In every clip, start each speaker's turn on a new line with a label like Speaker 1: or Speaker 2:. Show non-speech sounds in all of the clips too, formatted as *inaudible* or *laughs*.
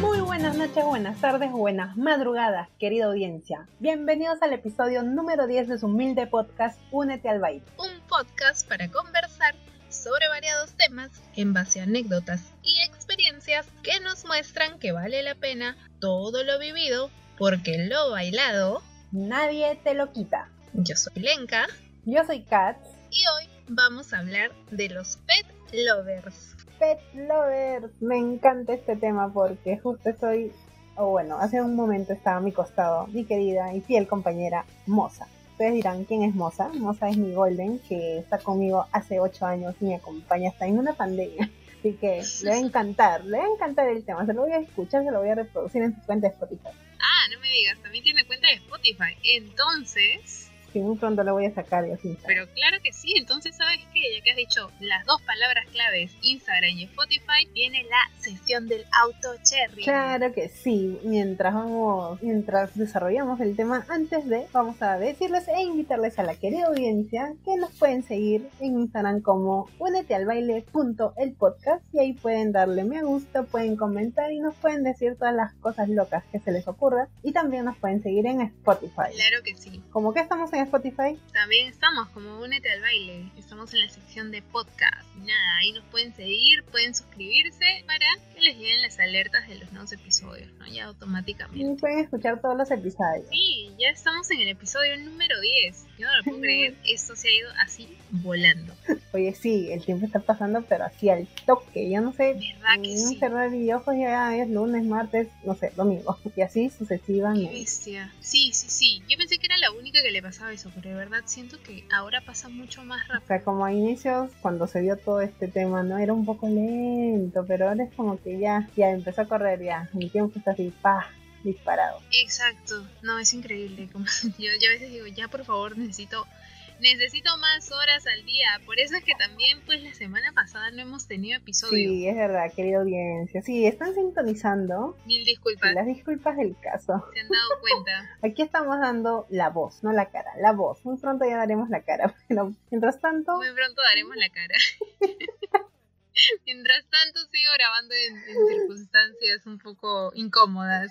Speaker 1: Muy buenas noches, buenas tardes, buenas madrugadas, querida audiencia. Bienvenidos al episodio número 10 de su humilde podcast Únete al baile.
Speaker 2: Un podcast para conversar sobre variados temas en base a anécdotas y experiencias que nos muestran que vale la pena todo lo vivido porque lo bailado.
Speaker 1: Nadie te lo quita.
Speaker 2: Yo soy Lenka
Speaker 1: Yo soy Kat.
Speaker 2: Y hoy vamos a hablar de los pet lovers.
Speaker 1: Pet Lovers. Me encanta este tema porque justo estoy, o bueno, hace un momento estaba a mi costado mi querida y fiel compañera Moza. Ustedes dirán, ¿quién es Moza? Moza es mi Golden, que está conmigo hace 8 años y me acompaña hasta en una pandemia. Así que le va a encantar, le va a encantar el tema. Se lo voy a escuchar, se lo voy a reproducir en su cuenta de Spotify.
Speaker 2: Ah, no me digas, también tiene cuenta de Spotify. Entonces,
Speaker 1: Que muy pronto lo voy a sacar de su Instagram.
Speaker 2: pero claro que sí, entonces sabes qué, ya que has dicho las dos palabras claves, Instagram y Spotify, viene la sesión del auto cherry.
Speaker 1: Claro que sí, mientras vamos, mientras desarrollamos el tema, antes de, vamos a decirles e invitarles a la querida audiencia que nos pueden seguir en Instagram como únete al el podcast y ahí pueden darle me gusta, pueden comentar y nos pueden decir todas las cosas locas que se les ocurra y también nos pueden seguir en Spotify.
Speaker 2: Claro que sí.
Speaker 1: Como que estamos en Spotify,
Speaker 2: También estamos como Únete al Baile. Estamos en la sección de podcast. Y nada, ahí nos pueden seguir, pueden suscribirse para que les lleguen las alertas de los nuevos episodios, ¿no? Ya
Speaker 1: y
Speaker 2: automáticamente.
Speaker 1: pueden escuchar todos los episodios.
Speaker 2: Sí, ya estamos en el episodio número 10. Yo no lo puedo creer, *laughs* esto se ha ido así volando.
Speaker 1: Oye, sí, el tiempo está pasando, pero así al toque, yo no sé,
Speaker 2: ¿Verdad que
Speaker 1: en
Speaker 2: sí?
Speaker 1: cerrar ojos ya es lunes, martes, no sé, domingo, *laughs* y así
Speaker 2: Qué
Speaker 1: sucesivamente.
Speaker 2: bestia. Sí, sí, sí. Yo pensé que era la única que le pasaba eso, pero de verdad siento que ahora pasa mucho más
Speaker 1: O
Speaker 2: rápido.
Speaker 1: sea, como a inicios, cuando se dio todo este tema, ¿no? Era un poco lento, pero ahora es como que ya, ya empezó a correr, ya, el tiempo está así, pa, disparado.
Speaker 2: Exacto. No, es increíble. *laughs* Como yo, yo a veces digo, ya por favor necesito necesito más horas al día. Por eso es que también, pues la semana pasada no hemos tenido episodio.
Speaker 1: Sí, es verdad, querida audiencia. Sí, están sintonizando.
Speaker 2: Mil disculpas.
Speaker 1: las disculpas del caso.
Speaker 2: Se han dado cuenta. *laughs*
Speaker 1: Aquí estamos dando la voz, no la cara, la voz. Muy pronto ya daremos la cara, *laughs* pero mientras tanto,
Speaker 2: Muy pronto daremos la cara. *laughs* Mientras tanto sigo grabando en, en circunstancias un poco incómodas.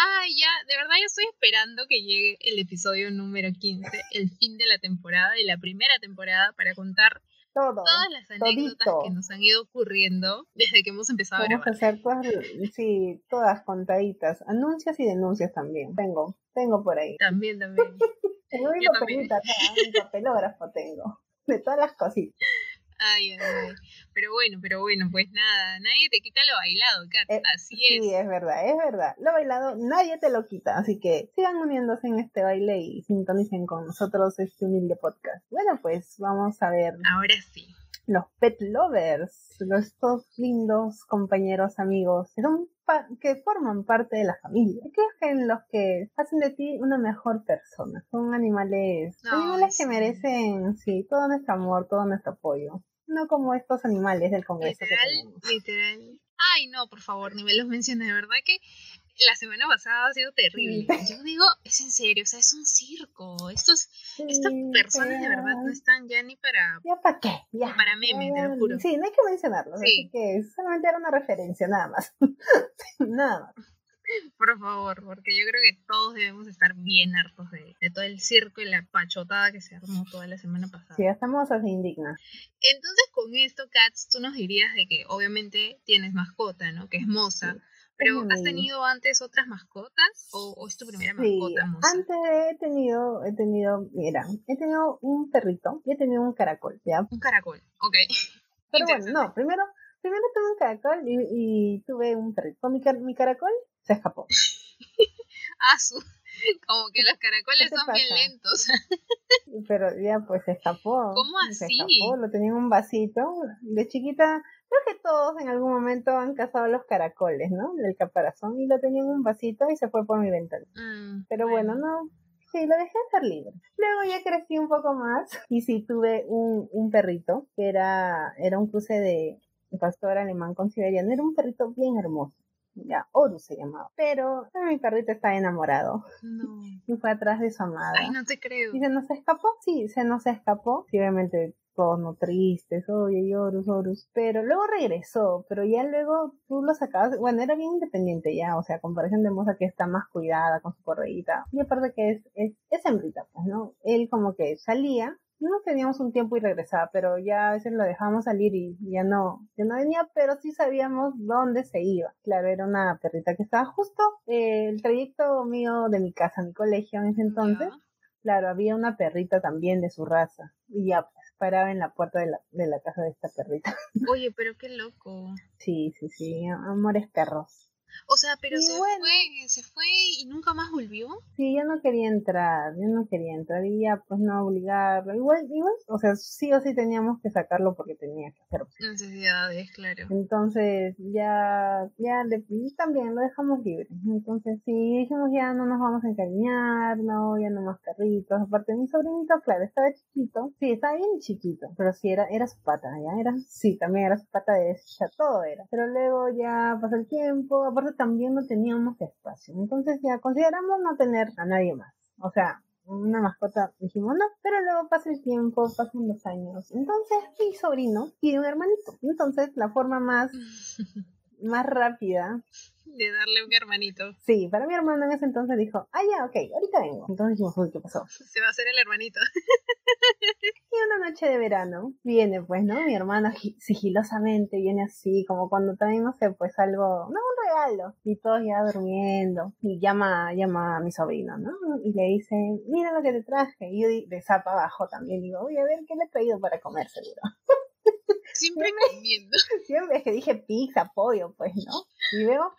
Speaker 2: Ay, ya, de verdad yo estoy esperando que llegue el episodio número 15, el fin de la temporada, de la primera temporada, para contar
Speaker 1: todo.
Speaker 2: todas las anécdotas
Speaker 1: todito.
Speaker 2: que nos han ido ocurriendo desde que hemos empezado a
Speaker 1: Vamos a
Speaker 2: grabar.
Speaker 1: hacer todas, sí, todas contaditas, anuncios y denuncias también. Tengo, tengo por ahí.
Speaker 2: También, *laughs* también.
Speaker 1: Tengo mi acá, mi papelógrafo tengo. De todas las cositas.
Speaker 2: Ay, ay, ay. Pero bueno, pero bueno, pues nada, nadie te quita lo bailado, Kat.
Speaker 1: Eh,
Speaker 2: Así
Speaker 1: Sí,
Speaker 2: es.
Speaker 1: es verdad, es verdad. Lo bailado nadie te lo quita, así que sigan uniéndose en este baile y sintonicen con nosotros este humilde podcast. Bueno, pues vamos a ver
Speaker 2: Ahora sí.
Speaker 1: los pet lovers, los- estos lindos compañeros, amigos, que, son pa- que forman parte de la familia. Aquellos que en los que hacen de ti una mejor persona. Son animales, animales que merecen, sí, todo nuestro amor, todo nuestro apoyo. No como estos animales del Congreso
Speaker 2: Literal, literal. Ay, no, por favor, ni me los menciones. De verdad que la semana pasada ha sido terrible. Yo digo, es en serio, o sea, es un circo. Estos, estas personas de verdad no están ya ni para...
Speaker 1: ¿Ya para qué? Ya.
Speaker 2: Para meme, te lo juro.
Speaker 1: Sí, no hay que mencionarlos,
Speaker 2: Sí.
Speaker 1: así que solamente era una referencia, nada más. *laughs* nada más.
Speaker 2: Por favor, porque yo creo que todos debemos estar bien hartos de, de todo el circo y la pachotada que se armó toda la semana pasada.
Speaker 1: Sí, estamos así indignas.
Speaker 2: Entonces, con esto, Katz, tú nos dirías de que obviamente tienes mascota, ¿no? Que es Moza. Pero, ¿has
Speaker 1: Sí.
Speaker 2: tenido antes otras mascotas? ¿O, o es tu primera
Speaker 1: Sí,
Speaker 2: mascota, Moza?
Speaker 1: antes he tenido, he tenido, mira, he tenido un perrito y he tenido un caracol, ¿ya?
Speaker 2: Un caracol, ok. *laughs*
Speaker 1: Pero bueno, no, primero, primero tuve un caracol y, y tuve un perrito. Mi, mi caracol se escapó. *laughs*
Speaker 2: Ah, su. Como que los caracoles
Speaker 1: ¿Qué te
Speaker 2: son bien lentos.
Speaker 1: Pero ya pues se escapó.
Speaker 2: ¿Cómo
Speaker 1: Se
Speaker 2: así?
Speaker 1: escapó, lo tenía en un vasito. De chiquita, creo que todos en algún momento han cazado los caracoles, ¿no? Del caparazón y lo tenía en un vasito y se fue por mi ventana.
Speaker 2: Mm,
Speaker 1: Pero bueno, no. Sí, lo dejé estar libre. Luego ya crecí un poco más y sí tuve un, un perrito que era, era un cruce de pastor alemán con siberiano. Era un perrito bien hermoso. Ya, Horus se llamaba. Pero mi perrito estaba enamorado
Speaker 2: No. *laughs*
Speaker 1: y fue atrás de su amada.
Speaker 2: Ay, no te creo.
Speaker 1: ¿Y se nos escapó? Sí, se nos escapó. Sí, obviamente todos no tristes, oye, Horus, Horus. Pero luego regresó, pero ya luego tú lo sacabas, bueno, era bien independiente ya, o sea, comparación de Moza que está más cuidada con su correíta. Y aparte que es, es, es hembrita, pues, ¿no? Él como que salía, no teníamos un tiempo y regresaba, pero ya a veces lo dejábamos salir y ya no, ya no venía, pero sí sabíamos dónde se iba. Claro, era una perrita que estaba justo eh, el trayecto mío de mi casa a mi colegio en ese entonces. Claro, había una perrita también de su raza y ya pues paraba en la puerta de la, de la casa de esta perrita.
Speaker 2: Oye, pero qué loco.
Speaker 1: Sí, sí, sí, amores perros.
Speaker 2: O sea, pero se fue, se fue y nunca más volvió.
Speaker 1: Sí, yo no quería entrar, yo no quería entrar y ya pues no obligarlo. Igual, igual, o sea, sí o sí teníamos que sacarlo porque tenía que hacer.
Speaker 2: Necesidades, claro.
Speaker 1: Entonces ya, ya también lo dejamos libre. Entonces sí, dijimos ya no nos vamos a encariñar, no, ya no más perritos. Aparte mi sobrinito, claro, estaba chiquito. Sí, estaba bien chiquito, pero sí era, era su pata, ya era, sí, también era su pata de ya todo era. Pero luego ya pasó el tiempo, también no teníamos espacio. Entonces ya consideramos no tener a nadie más. O sea, una mascota, dijimos no, pero luego pasa el tiempo, pasan los años. Entonces mi sobrino tiene un hermanito. Entonces la forma más, *laughs* más rápida
Speaker 2: de darle un hermanito.
Speaker 1: Sí, para mi hermano en ese entonces dijo, ah, ya, ok, ahorita vengo. Entonces dijimos, uy, ¿qué pasó?
Speaker 2: Se va a hacer el hermanito. *laughs*
Speaker 1: y una noche de verano viene, pues, ¿no? Mi hermano sigilosamente viene así, como cuando también, no sé, pues algo, no, un regalo. Y todos ya durmiendo. Y llama, llama a mi sobrino, ¿no? Y le dice, mira lo que te traje. Y yo de zapa abajo también digo, voy a ver qué le he traído para comer seguro. *laughs*
Speaker 2: Siempre comiendo. *laughs*
Speaker 1: Siempre es que dije pizza, pollo, pues, ¿no? Y veo,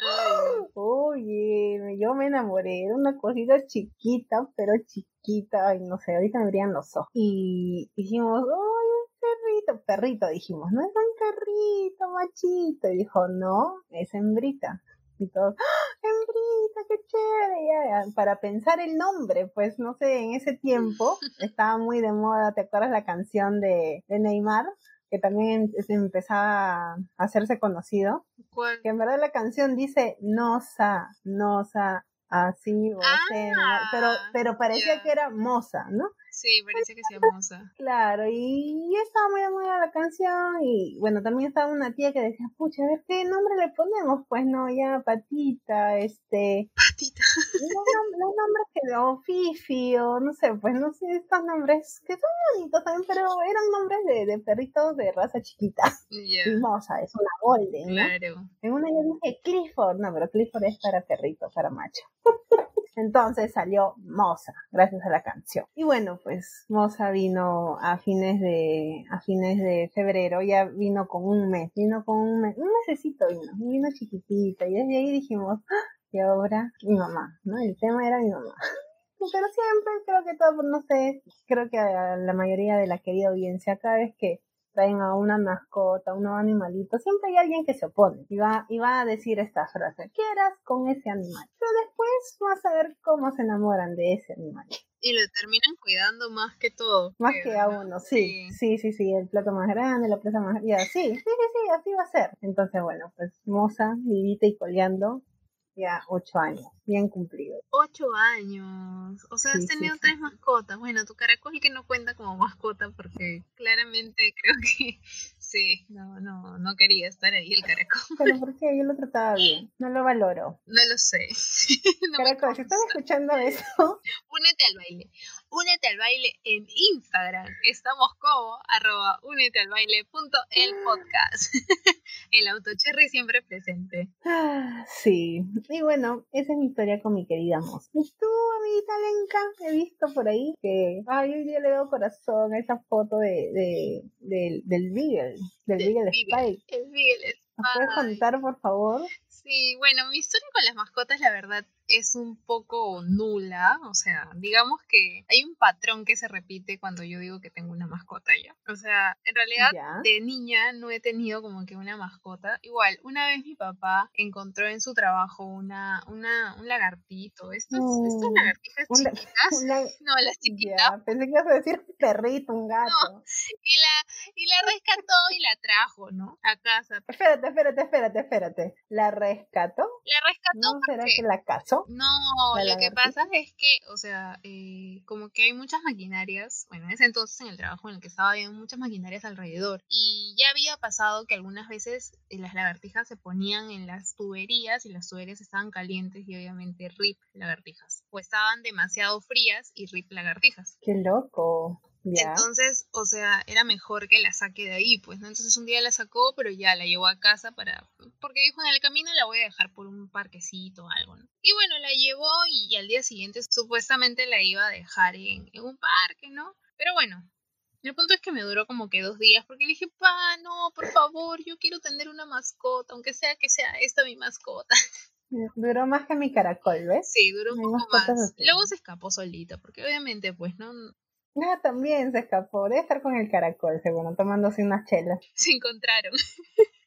Speaker 1: oye, *laughs* yo me enamoré, era una cosita chiquita, pero chiquita, y no sé, ahorita me abrían los ojos. Y dijimos, ¡ay, un perrito! Perrito, dijimos, no es un perrito, machito. Y dijo, no, es hembrita. Y todos, ¡Ah, hembrita, qué chévere! para pensar el nombre, pues no sé, en ese tiempo *laughs* estaba muy de moda, ¿te acuerdas la canción de, de Neymar? Que también empezaba a hacerse conocido.
Speaker 2: ¿Cuál?
Speaker 1: Que en verdad la canción dice Nosa, Nosa, así, o ah, pero, pero parecía que era Moza, ¿no?
Speaker 2: Sí, parece que sea moza.
Speaker 1: Claro, y estaba muy buena la canción y bueno, también estaba una tía que decía, pucha, a ver qué nombre le ponemos, pues no, ya Patita, este...
Speaker 2: Patita. *laughs*
Speaker 1: Los, nombres que o Fifi o no sé, pues no sé, estos nombres que son bonitos también, pero eran nombres de, de perritos de raza chiquita. Y moza, es una golden, ¿no?
Speaker 2: Claro.
Speaker 1: En una yo dije Clifford, no, pero Clifford es para perrito, para macho. *laughs* Entonces salió Moza, gracias a la canción. Y bueno, pues Moza vino a fines de, a fines de febrero, ya vino con un mes, vino con un mes, un mesecito vino, vino chiquitita, y desde ahí dijimos, ¡Ah! y ahora mi mamá, ¿no? El tema era mi mamá. *laughs* Pero siempre creo que todo, no sé, creo que a la mayoría de la querida audiencia, cada vez que traen a una mascota, a un animalito, siempre hay alguien que se opone y va, y va a decir esta frase, quieras con ese animal. Pero después vas a ver cómo se enamoran de ese animal.
Speaker 2: Y lo terminan cuidando más que todo.
Speaker 1: Más que a uno, sí, sí, sí, sí, el plato más grande, la presa más grande, sí, sí, sí, sí, así va a ser. Entonces, bueno, pues moza, vivita y coleando, ya ocho años, bien cumplido.
Speaker 2: Ocho años, o sea, has tenido tres mascotas. Bueno, tu caracol que no cuenta como mascota porque claramente creo que *laughs* sí, no, no, no quería estar ahí el caracol.
Speaker 1: Pero *laughs* porque yo lo trataba bien, no lo valoro.
Speaker 2: No lo sé. *laughs*
Speaker 1: caracol, si estás escuchando eso,
Speaker 2: únete al baile. Únete al baile en Instagram. Estamos como arroba únete al baile punto el podcast. *laughs* el autocherry siempre presente.
Speaker 1: Ah, sí. Y bueno, esa es mi historia con mi querida Mos. Y tú, amiguita Lenka, he visto por ahí que, ay, hoy día le veo corazón a esa foto de, de, del Beagle, del Beagle Spike.
Speaker 2: El Beagle Spike.
Speaker 1: ¿Me puedes contar, por favor?
Speaker 2: Sí, bueno, mi historia con las mascotas, la verdad, es un poco nula. O sea, digamos que hay un patrón que se repite cuando yo digo que tengo una mascota ya. O sea, en realidad, de niña no he tenido como que una mascota. Igual, una vez mi papá encontró en su trabajo una, una, un lagartito. Estas, estas lagartijas chiquitas. no, las chiquitas.
Speaker 1: pensé que ibas a decir perrito, un gato.
Speaker 2: y la, y la rescató y la trajo, ¿no? A casa.
Speaker 1: Espérate, espérate, espérate, espérate. La rescató?
Speaker 2: La rescató
Speaker 1: ¿No será que la casó?
Speaker 2: No, lo que pasa es que, o sea, eh, como que hay muchas maquinarias, bueno, en ese entonces en el trabajo en el que estaba había muchas maquinarias alrededor y ya había pasado que algunas veces eh, las lagartijas se ponían en las tuberías y las tuberías estaban calientes y obviamente rip lagartijas, o estaban demasiado frías y rip lagartijas.
Speaker 1: Qué loco.
Speaker 2: Entonces, o sea, era mejor que la saque de ahí, pues, ¿no? Entonces un día la sacó, pero ya la llevó a casa para, porque dijo, en el camino la voy a dejar por un parquecito o algo, ¿no? Y bueno, la llevó y, al día siguiente supuestamente la iba a dejar en, en un parque, ¿no? Pero bueno, el punto es que me duró como que dos días porque le dije, pa, no, por favor, yo quiero tener una mascota, aunque sea que sea esta mi mascota.
Speaker 1: Duró más que mi caracol, ¿ves?
Speaker 2: Sí, duró un poco más. Luego se escapó solito, porque obviamente, pues, no,
Speaker 1: Ah, también se escapó. de estar con el caracol, seguro, tomándose unas chelas. *laughs*
Speaker 2: Se encontraron. *laughs*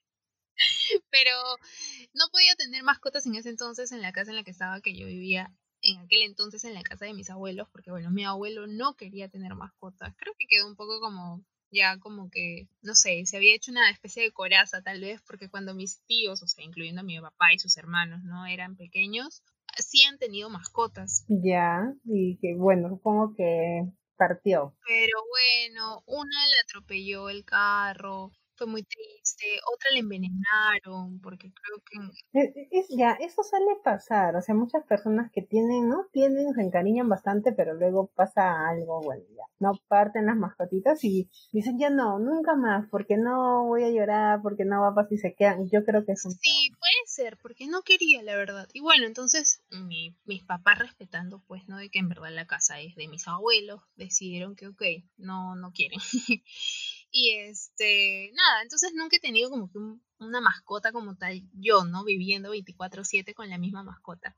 Speaker 2: Pero no podía tener mascotas en ese entonces en la casa en la que estaba, que yo vivía en aquel entonces en la casa de mis abuelos, porque bueno, mi abuelo no quería tener mascotas. Creo que quedó un poco como, ya como que, no sé, se había hecho una especie de coraza tal vez, porque cuando mis tíos, o sea, incluyendo a mi papá y sus hermanos, ¿no? Eran pequeños, sí han tenido mascotas.
Speaker 1: Ya, y que bueno, supongo que
Speaker 2: Pero bueno, una le atropelló el carro, fue muy triste, otra le envenenaron, porque creo que...
Speaker 1: E, es, ya, eso suele pasar, o sea, muchas personas que tienen, ¿no? Tienen, se encariñan bastante, pero luego pasa algo, bueno, ya, no parten las mascotitas y dicen, ya no, nunca más, porque no voy a llorar, porque no va a pasar y se quedan, yo creo que es un...
Speaker 2: Sí, puede ser, porque no quería, la verdad. Y bueno, entonces mi, mis papás respetando, pues, ¿no? De que en verdad la casa es de mis abuelos, decidieron que, ok, no, no quieren. *laughs* Y este, nada, entonces nunca he tenido como que una mascota como tal, yo, ¿no? Viviendo 24/7 con la misma mascota.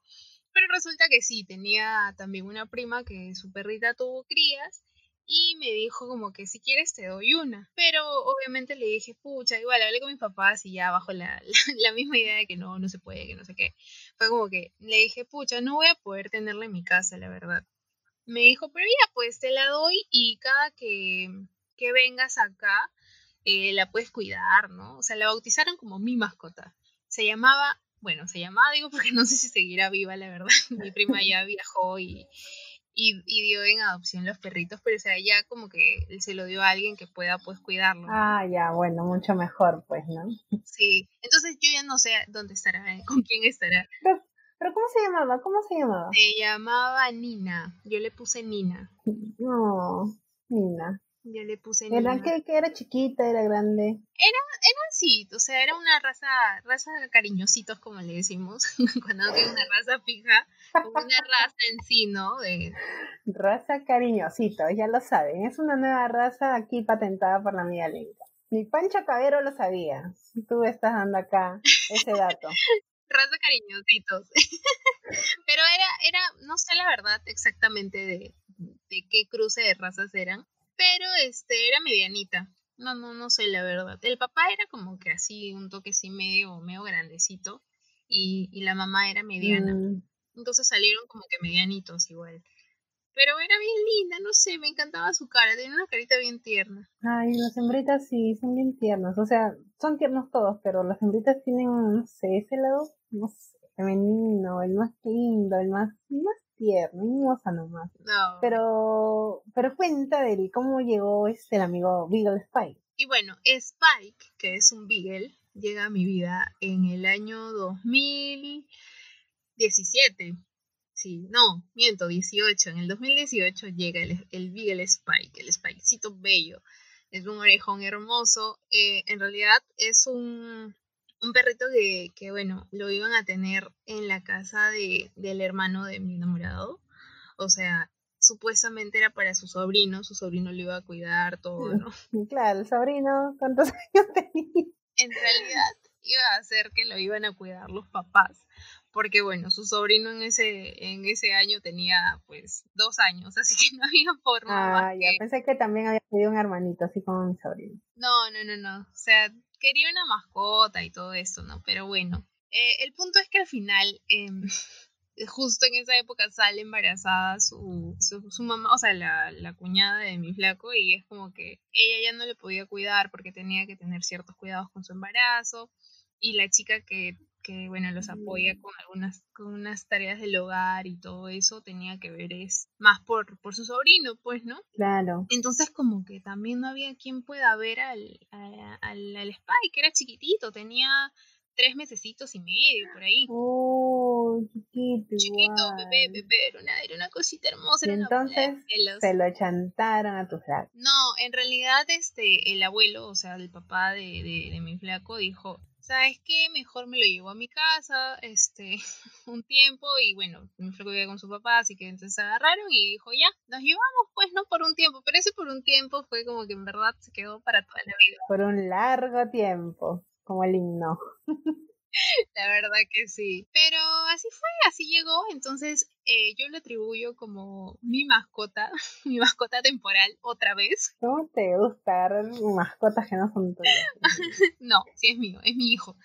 Speaker 2: Pero resulta que sí, tenía también una prima que su perrita tuvo crías y me dijo como que si quieres te doy una. Pero obviamente le dije, pucha, igual hablé con mis papás y ya bajo la, *laughs* la, misma idea de que no, no se puede, que no sé qué. Fue como que le dije, pucha, no voy a poder tenerla en mi casa, la verdad. Me dijo, pero ya, pues te la doy y cada que que vengas acá, eh, la puedes cuidar, ¿no? O sea, la bautizaron como mi mascota. Se llamaba, bueno, se llamaba, digo, *laughs* porque no sé si seguirá viva, la verdad. *laughs* Mi prima ya viajó y, y, dio en adopción los perritos, pero o sea, ya como que se lo dio a alguien que pueda pues cuidarlo.
Speaker 1: Ah, ya, bueno, mucho mejor pues, ¿no? *laughs*
Speaker 2: Sí, entonces yo ya no sé dónde estará, con quién estará.
Speaker 1: Pero, pero ¿cómo se llamaba? ¿Cómo se llamaba?
Speaker 2: Se llamaba Nina, yo le puse Nina.
Speaker 1: No, Nina.
Speaker 2: Yo le puse
Speaker 1: ¿Era que, era chiquita, era grande?
Speaker 2: Era, era sí, o sea, era una raza, raza cariñositos, como le decimos, *laughs* cuando tiene una raza fija, una raza en sí, ¿no? De...
Speaker 1: Raza cariñosito, ya lo saben, es una nueva raza aquí patentada por la amiga Lenca. Mi Pancho Cabero lo sabía, tú estás dando acá ese dato. *laughs*
Speaker 2: raza cariñositos. *laughs* Pero era, era, no sé la verdad exactamente de, de qué cruce de razas eran, pero este era medianita. No, no, no sé la verdad. El papá era como que así, un toque así medio, medio grandecito. Y, y la mamá era mediana. Mm. Entonces salieron como que medianitos igual. Pero era bien linda, no sé, me encantaba su cara, tenía una carita bien tierna.
Speaker 1: Ay, las hembritas sí, son bien tiernas, o sea, son tiernos todos, pero las hembritas tienen, no sé, ese lado, no sé, femenino, el más lindo, el más, más tierno, hermosa nomás.
Speaker 2: No.
Speaker 1: Pero, pero cuenta de cómo llegó este el amigo Beagle Spike.
Speaker 2: Y bueno, Spike, que es un Beagle, llega a mi vida en el año 2017. Sí, no, miento, 18. En el 2018 llega el, el Beagle Spike, el Spikecito bello. Es un orejón hermoso. Eh, en realidad es un, un perrito que, que, bueno, lo iban a tener en la casa de, del hermano de mi enamorado. O sea, supuestamente era para su sobrino, su sobrino lo iba a cuidar, todo, ¿no?
Speaker 1: Claro, el sobrino, ¿cuántos *laughs* años tenía?
Speaker 2: En realidad iba a ser que lo iban a cuidar los papás, porque bueno, su sobrino en ese, en ese año tenía pues dos años, *laughs* así que no había forma.
Speaker 1: Ah, ya, pensé que también había pedido un hermanito, así como mi sobrino.
Speaker 2: No, no, no, no, o sea, quería una mascota y todo eso, ¿no? Pero bueno, eh, el punto es que al final, em, *laughs* justo en esa época sale embarazada su, su, mamá, o sea, la, la, cuñada de mi flaco, y es como que ella ya no le podía cuidar porque tenía que tener ciertos cuidados con su embarazo, y la chica que, que bueno, los apoya con algunas con unas tareas del hogar y todo eso, tenía que ver es más por, por su sobrino, pues, ¿no?
Speaker 1: Claro.
Speaker 2: Entonces como que también no había quien pueda ver al, al, al Spike, que era chiquitito, tenía tres mesecitos y medio por ahí.
Speaker 1: Oh, chiquito.
Speaker 2: Chiquito, bebé, bebé, era una, era una cosita hermosa.
Speaker 1: Y entonces se lo chantaron a tu flaco.
Speaker 2: No, en realidad este, el abuelo, o sea, el papá de, de, de mi flaco dijo, ¿sabes qué? Mejor me lo llevo a mi casa, este, *laughs* un tiempo, y bueno, mi flaco vivía con su papá, así que entonces se agarraron y dijo, ya, nos llevamos, pues, no por un tiempo, pero ese por un tiempo fue como que en verdad se quedó para toda la vida.
Speaker 1: Por un largo tiempo como el himno.
Speaker 2: La verdad que sí. Pero así fue, así llegó. Entonces eh, yo lo atribuyo como mi mascota, *laughs* mi mascota temporal otra vez.
Speaker 1: ¿Cómo te gusta mascotas que no son tuyas? *laughs*
Speaker 2: no, sí es mío, es mi hijo,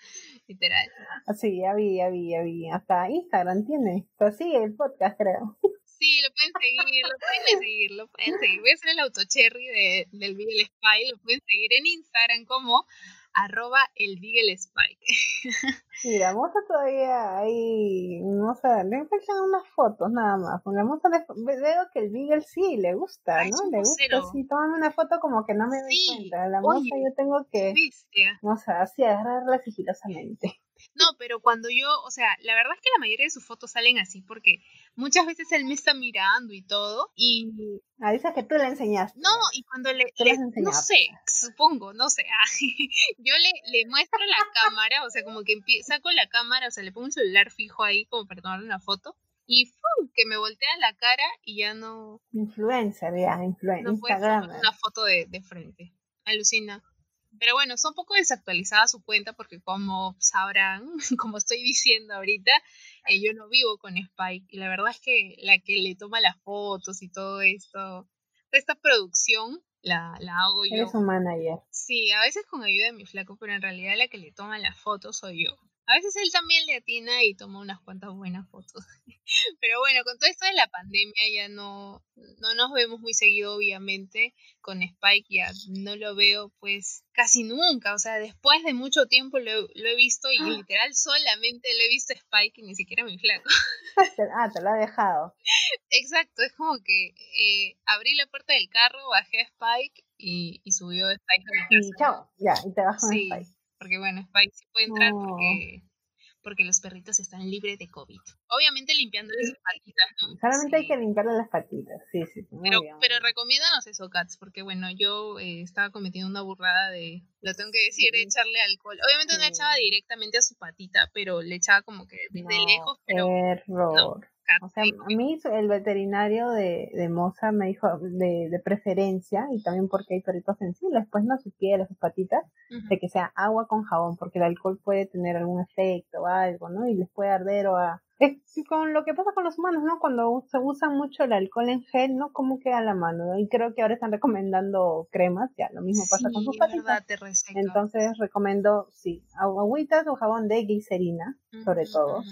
Speaker 2: literal.
Speaker 1: Ah, sí, ya vi, ya vi, ya vi. Hasta Instagram tiene. Pero sí, el podcast creo.
Speaker 2: Sí, lo pueden seguir, lo pueden seguir, lo pueden seguir. Voy a hacer el autocherry de, del Beagle Spy, lo pueden seguir en Instagram como arroba el Beagle Spike. *laughs*
Speaker 1: Mira, Moza todavía ahí, no sé, le faltan unas fotos nada más. Con la Moza veo que el Beagle sí le gusta, ¿no? Le gusta, sí, tómame una foto como que no me doy cuenta. La Moza yo tengo que, no sé, así agarrarla sigilosamente.
Speaker 2: No, pero cuando yo, o sea, la verdad es que la mayoría de sus fotos salen así porque muchas veces él me está mirando y todo y...
Speaker 1: Ah, dices que tú le enseñaste.
Speaker 2: No, y cuando le... no sé, supongo, no sé. *laughs* Yo le, le muestro la cámara, o sea, como que saco la cámara, o sea, le pongo un celular fijo ahí como para tomar una foto y ¡fum! que me voltea la cara y ya no...
Speaker 1: Influencer, ya, influencer. No
Speaker 2: Instagram. una foto de, de frente. Alucina. Pero bueno, son un poco desactualizada su cuenta porque como sabrán, *laughs* como estoy diciendo ahorita, eh, yo no vivo con Spike y la verdad es que la que le toma las fotos y todo esto, esta producción la, la hago yo.
Speaker 1: Eres un manager.
Speaker 2: Sí, a veces con ayuda de mi flaco, pero en realidad la que le toma las fotos soy yo. A veces él también le atina y toma unas cuantas buenas fotos. *laughs* Pero bueno, con todo esto de la pandemia ya no, no nos vemos muy seguido, obviamente. Con Spike ya no lo veo pues casi nunca. O sea, después de mucho tiempo lo, he visto y ah. literal solamente lo he visto Spike y ni siquiera mi flaco. *laughs*
Speaker 1: ah, te lo ha dejado. *laughs*
Speaker 2: Exacto, es como que eh, abrí la puerta del carro, bajé a Spike y, y subió Spike a
Speaker 1: mi casa. Y chao, ya, y te bajó sí. Spike
Speaker 2: porque bueno, Spike sí puede entrar porque, porque los perritos están libres de COVID. Obviamente limpiándole sus patitas, ¿no?
Speaker 1: Solamente hay que limpiarle las patitas, sí, sí.
Speaker 2: pero, pero recomiéndanos eso, Cats, porque bueno, yo eh, estaba cometiendo una burrada de, lo tengo que decir, de echarle alcohol. Obviamente no echaba directamente a su patita, pero le echaba como que desde lejos, pero...
Speaker 1: Error. O sea, a mí el veterinario de, de Moza me dijo de, de, preferencia, y también porque hay perritos sensibles, pues no su piel, sus patitas, de que sea agua con jabón, porque el alcohol puede tener algún efecto o algo, ¿no? Y les puede arder o a... Es con lo que pasa con los humanos, ¿no? Cuando se usa mucho el alcohol en gel, ¿no? ¿Cómo queda la mano? Y creo que ahora están recomendando cremas, ya, lo mismo pasa con sus patitas. Entonces recomiendo, sí, agüitas o jabón de glicerina, sobre todo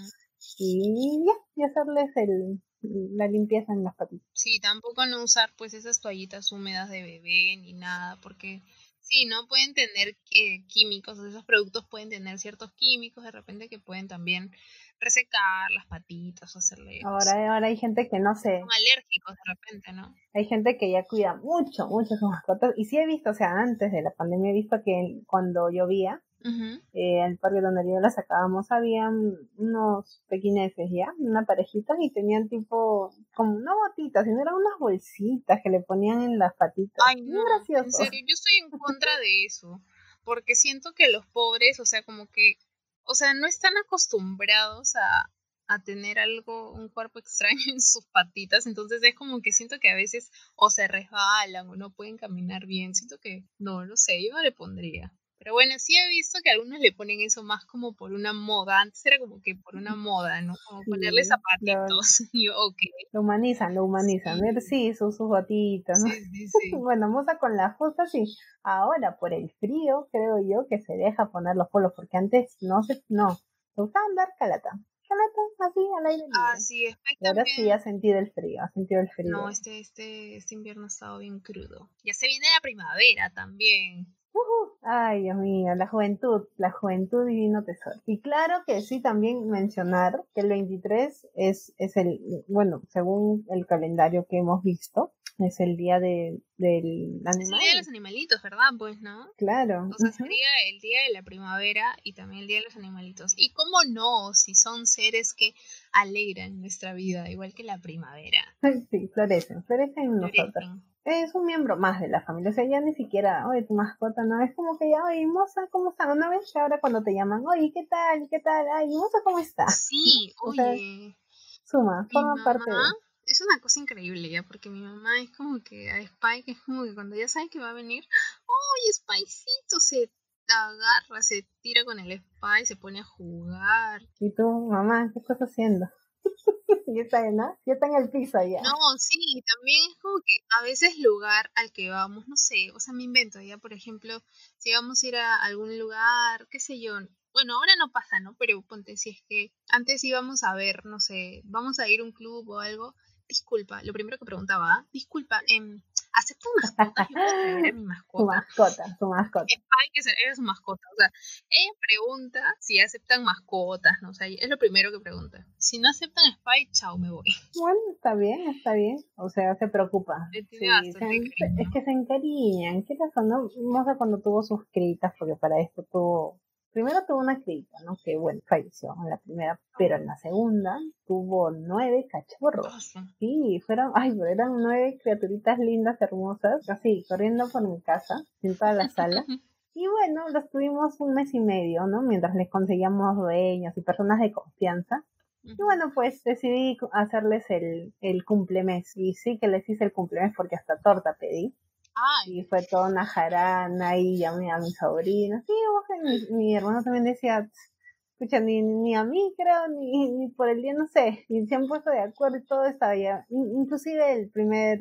Speaker 1: y ya, y hacerles el, la limpieza en las patitas.
Speaker 2: Sí, tampoco no usar pues esas toallitas húmedas de bebé ni nada, porque sí, ¿no? Pueden tener eh, químicos, esos productos pueden tener ciertos químicos de repente que pueden también resecar las patitas o hacerle...
Speaker 1: Ahora, ahora hay gente que no se...
Speaker 2: Son alérgicos de repente, ¿no?
Speaker 1: Hay gente que ya cuida mucho, mucho sus mascotas. Y sí he visto, o sea, antes de la pandemia he visto que cuando llovía, eh, al parque donde yo la sacábamos habían unos pequineces ya, una parejita y tenían tipo como una botita, sino eran unas bolsitas que le ponían en las patitas.
Speaker 2: Ay, no, en serio, yo estoy en contra de eso, porque siento que los pobres, o sea, como que, o sea, no están acostumbrados a, a tener algo, un cuerpo extraño en sus patitas, entonces es como que siento que a veces o se resbalan o no pueden caminar bien, siento que no, lo sé, yo no le pondría. Pero bueno, sí he visto que algunos le ponen eso más como por una moda. Antes era como que por una moda, ¿no? Como ponerle zapatitos. *laughs* y yo, ok.
Speaker 1: Lo humanizan, lo humanizan. Sí, sus, sus botitas, ¿no? Sí, sí, sí. *laughs* bueno, moza con las justas y ahora por el frío creo yo que se deja poner los polos porque antes no se, no, se usaba andar calata. Calata, así al aire libre.
Speaker 2: Ah, sí,
Speaker 1: Y ahora sí ha sentido el frío, ha sentido el frío.
Speaker 2: No, este, este, este invierno ha estado bien crudo. Ya se viene la primavera también.
Speaker 1: Ay, Dios mío, la juventud, la juventud divino tesoro. Y claro que sí, también mencionar que el 23 es, es el, bueno, según el calendario que hemos visto, es el día de, del animal. Es
Speaker 2: el día de los animalitos, ¿verdad? Pues, ¿no?
Speaker 1: Claro.
Speaker 2: O sea, sería el día de la primavera y también el día de los animalitos. Y cómo no, si son seres que alegran nuestra vida, igual que la primavera.
Speaker 1: Sí, florecen, florecen en nosotros es un miembro más de la familia. O sea, ya ni siquiera, oye, tu mascota, no, es como que ya, oye, moza, ¿cómo está? Una vez ahora cuando te llaman, oye, ¿qué tal? ¿Qué tal? Ay, moza, ¿cómo está?
Speaker 2: Sí, oye.
Speaker 1: suma, forma parte de...
Speaker 2: Es una cosa increíble ya, porque mi mamá es como que a Spike es como que cuando ya sabe que va a venir, oye, Spycito se agarra, se tira con el Spy, se pone a jugar.
Speaker 1: ¿Y tú, mamá, qué estás haciendo? *laughs* y está, ¿no? Ya está en el piso ya.
Speaker 2: No, sí, también es como que a veces lugar al que vamos, no sé, o sea, me invento ya, por ejemplo, si vamos a ir a algún lugar, qué sé yo, bueno, ahora no pasa, ¿no? Pero ponte, si es que antes íbamos a ver, no sé, vamos a ir a un club o algo, disculpa, lo primero que preguntaba, disculpa, eh, ¿aceptan mascotas? *laughs* Yo mi mascota.
Speaker 1: Su mascota, su mascota.
Speaker 2: Hay que ser, es su mascota. O sea, ella pregunta si aceptan mascotas, ¿no? O sea, es lo primero que pregunta. Si no aceptan Spy, chao, me voy. *laughs*
Speaker 1: Bueno, está bien, está bien. O sea, se preocupa. Sí, es que se encariñan. ¿Qué pasó, no? No sé cuando tuvo sus critas, porque para esto tuvo primero tuvo una crita, ¿no? Que bueno, falleció en la primera, pero en la segunda tuvo nueve cachorros. Sí, fueron, ay, pero eran nueve criaturitas lindas, hermosas, así, corriendo por mi casa, en toda la sala. *laughs* Y bueno, los tuvimos un mes y medio, ¿no? Mientras les conseguíamos dueños y personas de confianza. Y bueno, pues decidí hacerles el, el cumplemes. Y sí que les hice el cumplemes porque hasta torta pedí. Y fue toda una jarana y llamé a mi sobrina. Sí, mi, mi hermano también decía, escucha, ni, ni a mí creo, ni, ni por el día, no sé, y se han puesto de acuerdo y todo estaba ya. Inclusive el primer,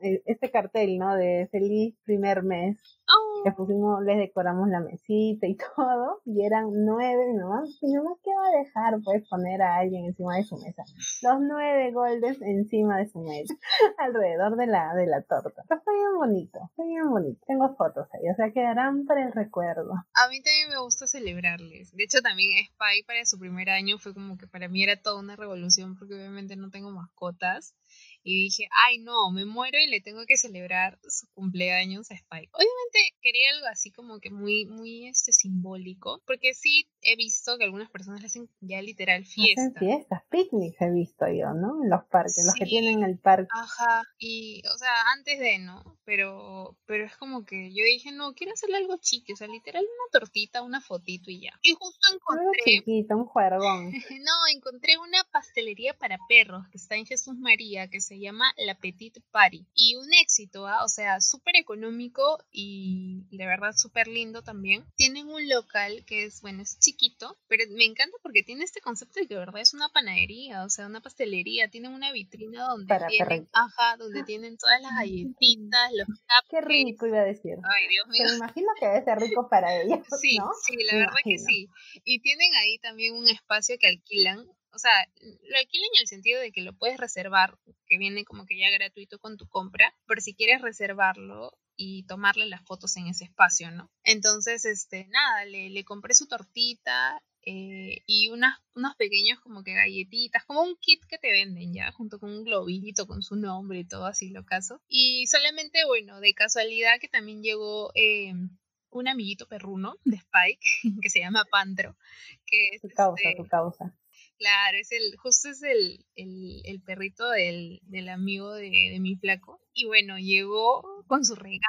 Speaker 1: este cartel, ¿no? De feliz primer mes. Oh. Que pusimos, les decoramos la mesita y *laughs* todo, y eran nueve, mamá, mi mamá, ¿qué va a dejar? Puedes poner a alguien encima de su mesa. Los nueve goldes encima de su mesa, *laughs* alrededor de la, de la torta. Pero fue bien bonito, fue bien bonito. Tengo fotos ahí, o sea, quedarán para el recuerdo.
Speaker 2: A mí también me gusta celebrarles. De hecho, también Spy para su primer año fue como que para mí era toda una revolución, porque obviamente no tengo mascotas y dije, ay no, me muero y le tengo que celebrar su cumpleaños a Spike. Obviamente quería algo así como que muy, muy este, simbólico, porque sí he visto que algunas personas le hacen ya literal fiestas.
Speaker 1: Hacen fiestas, picnics he visto yo, ¿no? En los parques, los que tienen el parque.
Speaker 2: Ajá, y o sea, antes de, ¿no? Pero, pero es como que yo dije, no, quiero hacerle algo chique, o sea, literal una tortita, una fotito y ya. Y justo encontré...
Speaker 1: chiquito, un juergón. *laughs*
Speaker 2: no, encontré una pastelería para perros que está en Jesús María, que se llama La Petite Party. Y un éxito, ¿ah? o sea, súper económico y, de verdad súper lindo también. Tienen un local que es, bueno, es chiquito, pero me encanta porque tiene este concepto de que de verdad es una panadería, o sea, una pastelería. Tienen una vitrina donde tienen, ajá, donde tienen todas las galletitas, los cupcakes.
Speaker 1: Qué rico iba a decir.
Speaker 2: Ay, Dios mío.
Speaker 1: me imagino que debe ser rico para ellos.
Speaker 2: Sí, sí, la verdad que sí. Y tienen ahí también un espacio que alquilan o sea, lo alquilan en el sentido de que lo puedes reservar, que viene como que ya gratuito con tu compra, pero si quieres reservarlo y tomarle las fotos en ese espacio, ¿no? Entonces, este, nada, le, le compré su tortita eh, y unas, unos pequeños como que galletitas, como un kit que te venden ya, junto con un globito con su nombre y todo así lo caso. Y solamente, bueno, de casualidad que también llegó... Eh, un amiguito perruno de Spike *laughs* que se llama Pantro. Que es,
Speaker 1: tu causa, este, tu causa.
Speaker 2: Claro, es el, justo es el, el, perrito del, del amigo de, de, mi flaco. Y bueno, llegó con su regalo.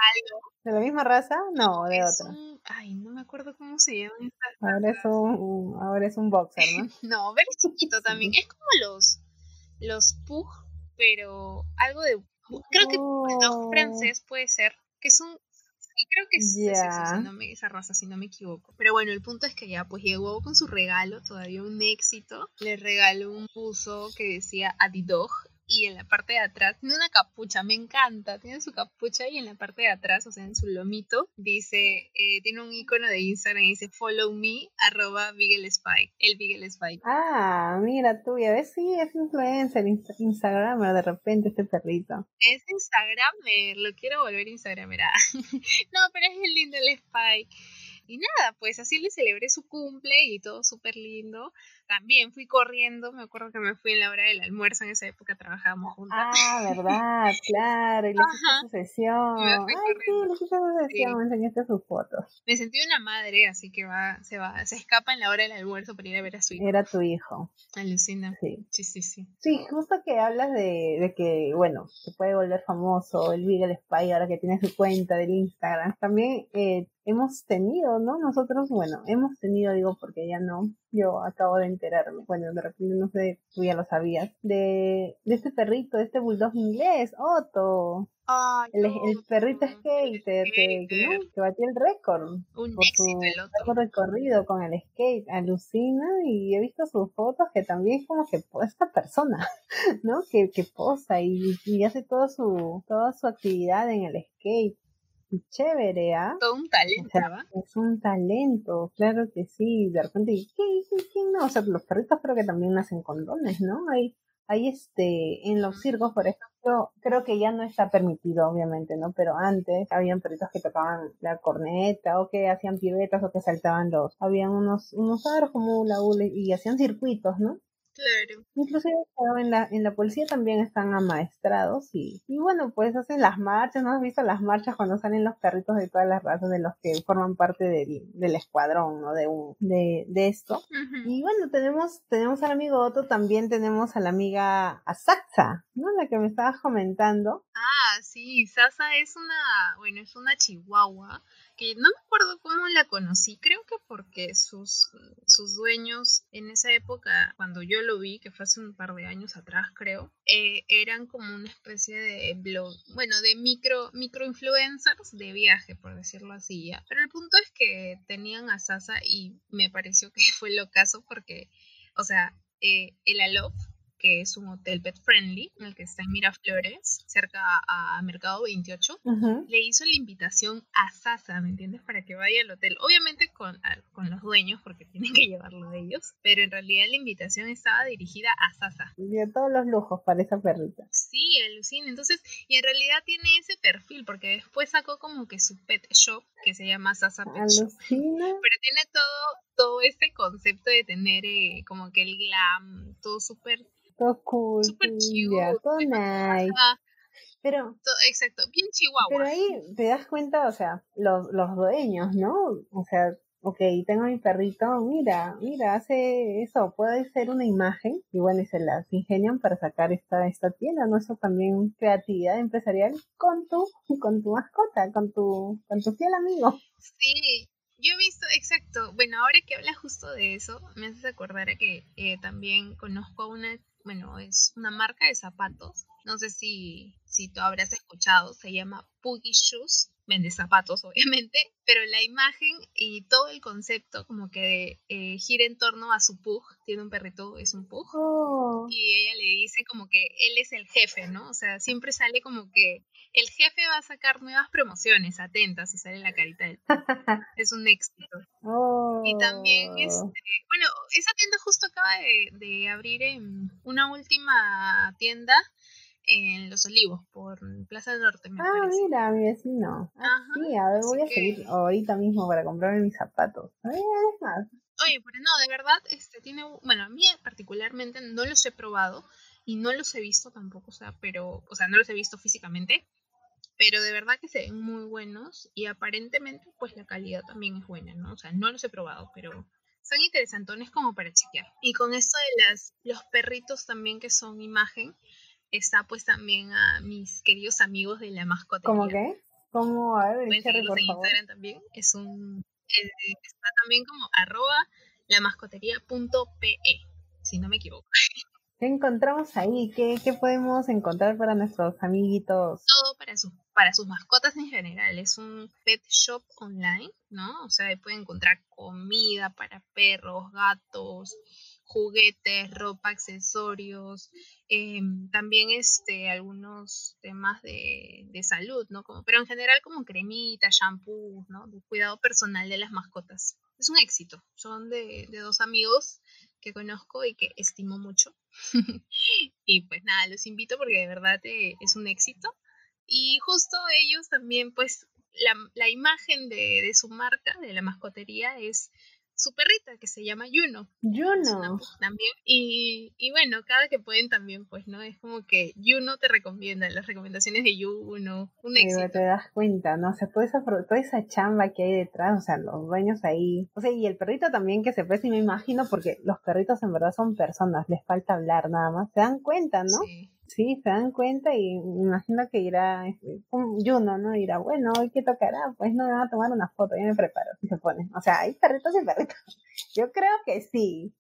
Speaker 1: ¿De la misma raza? No, de otra.
Speaker 2: ay, no me acuerdo cómo se llama.
Speaker 1: Ahora es un, ahora es un boxer, ¿no? *laughs*
Speaker 2: no, pero es chiquito también. *laughs* Es como los, los Pug, pero algo de... Creo que el dog oh. francés puede ser, que es un creo que es, esa raza, si no me equivoco. Pero bueno, el punto es que ya pues llegó con su regalo, todavía un éxito. Le regaló un buzo que decía Adidog y en la parte de atrás tiene una capucha, me encanta, tiene su capucha y en la parte de atrás, o sea, en su lomito, dice, eh, tiene un icono de Instagram y dice follow me, arroba Spike, el Bigel Spike.
Speaker 1: Ah, mira tú, ya ves, sí, es influencer, Instagramer de repente este perrito.
Speaker 2: Es Instagramer, lo quiero volver Instagramer. *laughs* no, pero es el lindo el Spike. Y nada, pues así le celebré su cumple y todo súper lindo. También fui corriendo, me acuerdo que me fui en la hora del almuerzo, en esa época trabajábamos juntas.
Speaker 1: Ah, verdad, *laughs* claro, y le hiciste su sesión. Ay, sí, le hiciste su sesión, me enseñaste sus fotos.
Speaker 2: Me sentí una madre, así que va, se va, se escapa en la hora del almuerzo para ir a ver a su hijo.
Speaker 1: Era tu hijo.
Speaker 2: Alucina.
Speaker 1: Sí.
Speaker 2: Sí, sí, sí.
Speaker 1: Sí, justo que hablas de, de que, bueno, se puede volver famoso, el Big Spy ahora que tiene su cuenta del Instagram. También eh, hemos tenido, ¿no? Nosotros, bueno, hemos tenido, digo, porque ya no, yo acabo de enterarme, bueno, de repente no sé, tú ya lo sabías, de, de este perrito, de este bulldog inglés, Otto.
Speaker 2: Ay,
Speaker 1: El,
Speaker 2: no,
Speaker 1: el perrito skater que, que, ¿no? que batió el récord
Speaker 2: Un
Speaker 1: por su
Speaker 2: el otro.
Speaker 1: recorrido con el skate, alucina y he visto sus fotos que también es como que esta persona, *laughs* ¿no? Que, que posa y, y hace todo su, toda su actividad en el skate. Chévere, ¿ah?
Speaker 2: Todo un
Speaker 1: O
Speaker 2: talento,
Speaker 1: sea,
Speaker 2: ¿va?
Speaker 1: es un talento, claro que sí. De repente, ¿qué, qué, qué no? O sea, los perritos creo que también nacen con dones, ¿no? Hay, hay este, en los circos, por ejemplo, creo que ya no está permitido, obviamente, ¿no? Pero antes habían perritos que tocaban la corneta o que hacían piruetas o que saltaban los, habían unos, unos aros como laúd y hacían circuitos, ¿no?
Speaker 2: Claro.
Speaker 1: Inclusive en la, en la policía también están amaestrados y, y bueno, pues hacen las marchas, ¿no has visto las marchas cuando salen los perritos de todas las razas de los que forman parte del, del escuadrón, ¿no? De, un, de, de esto. Y bueno, tenemos, tenemos al amigo Otto, también tenemos a la amiga Asaxa, ¿no? La que me estabas comentando.
Speaker 2: Ah, sí, Sasa es una, bueno, es una chihuahua que no me acuerdo cómo la conocí, creo que porque sus, sus dueños en esa época, cuando yo lo vi, que fue hace un par de años atrás creo, eh, eran como una especie de blog, bueno, de micro, micro influencers de viaje, por decirlo así ya. Pero el punto es que tenían a Sasa y me pareció que *laughs* fue lo caso porque, o sea, eh, el Alof que es un hotel pet friendly, en el que está en Miraflores, cerca a, Mercado 28,
Speaker 1: Ujú.
Speaker 2: le hizo la invitación a Sasa, ¿me entiendes? Para que vaya al hotel. Obviamente con, con los dueños, porque *laughs* tienen que llevarlo a ellos, pero en realidad la invitación estaba dirigida a Sasa.
Speaker 1: Dio todos los lujos para esa perrita.
Speaker 2: Sí, alucina. Entonces, y en realidad tiene ese perfil, porque después sacó como que su pet shop, que se llama Sasa Pet Shop.
Speaker 1: Alucina.
Speaker 2: Pero tiene todo, todo este concepto de tener eh, como que el glam, todo súper
Speaker 1: Todo cool.
Speaker 2: Súper
Speaker 1: ya,
Speaker 2: cute,
Speaker 1: todo nice.
Speaker 2: Ajá,
Speaker 1: Pero,
Speaker 2: exacto, bien chihuahua.
Speaker 1: pero ahí te das cuenta, o sea, los, los dueños, ¿no? O sea, ok, tengo a mi perrito, mira, mira, hace eso, puede ser una imagen, y bueno, y se las ingenian para sacar esta, esta tienda, ¿no? Eso también creatividad empresarial con tu, con tu mascota, con tu, con tu fiel amigo.
Speaker 2: Sí, yo he visto, exacto. Bueno, ahora que hablas justo de eso, me haces acordar a que eh, también conozco a una, bueno, es una marca de zapatos. No sé si, si tú habrás escuchado, se llama Puggy Shoes. Vende zapatos, *laughs* obviamente, pero la imagen y todo el concepto como que eh, gira en torno a su pug. Tiene un perrito, es un pug.
Speaker 1: Oh,
Speaker 2: y ella le dice como que él es el jefe, ¿no? O sea, siempre sale como que el jefe va a sacar nuevas promociones, atentas, y sale la carita del *laughs* Es un éxito.
Speaker 1: oh.
Speaker 2: Y también, este, bueno, esa tienda justo acaba de, de abrir en una última tienda en Los Olivos, por Plaza del Norte, me
Speaker 1: Ah,
Speaker 2: parece.
Speaker 1: mira, mi vecino. Ah,
Speaker 2: Ajá,
Speaker 1: sí, a ver, voy a
Speaker 2: que-
Speaker 1: seguir ahorita mismo para comprarme mis zapatos.
Speaker 2: Oye, pero no, de verdad, este tiene, bueno, a mí particularmente no los he probado y no los he visto tampoco, o sea, pero, o sea, no los he visto físicamente, pero de verdad que se ven muy buenos y aparentemente, pues la calidad también es buena, ¿no? O sea, no los he probado, pero son interesantones como para chequear. Y con esto de las, los perritos también que son imagen, está pues también a mis queridos amigos de la mascotería.
Speaker 1: ¿Cómo qué? ¿Cómo? A ver,
Speaker 2: Pueden seguirlos
Speaker 1: por
Speaker 2: en
Speaker 1: favor.
Speaker 2: Instagram también. Es un está también como arroba lamascotería.pe, si no me equivoco.
Speaker 1: ¿Qué encontramos ahí? ¿Qué, ¿Qué podemos encontrar para nuestros amiguitos?
Speaker 2: Todo para sus para sus mascotas en general. Es un pet shop online, ¿no? O sea, ahí pueden encontrar comida para perros, gatos, juguetes, ropa, accesorios, em, también este algunos temas de, de salud, ¿no? Pero en general como cremitas, shampoos, ¿no? De cuidado personal de las mascotas. Es un éxito. Son de, de dos amigos que conozco y que estimo mucho. *laughs* y pues nada, los invito porque de verdad eh, es un éxito. Y justo ellos también, pues, la, la imagen de, de su marca, de la mascotería, es su perrita que se llama Juno.
Speaker 1: Juno.
Speaker 2: También. Y, y, bueno, cada que pueden también, pues, ¿no? Es como que Juno te recomienda, las recomendaciones de Juno, un éxito.
Speaker 1: te das cuenta, ¿no? O sea, toda esa, toda esa chamba que hay detrás, o sea, los dueños ahí. O sea, y el perrito también que se presta, y me imagino, porque los perritos en verdad son personas, les falta hablar nada más. Se dan cuenta, ¿no? Sí. Sí, se dan cuenta y me imagino que irá, este, Juno, ¿no? Irá, bueno, hoy qué tocará, pues no me va a tomar una foto, ya me preparo, y se pone. O sea, hay perritos y perritos. *laughs* Yo creo que sí.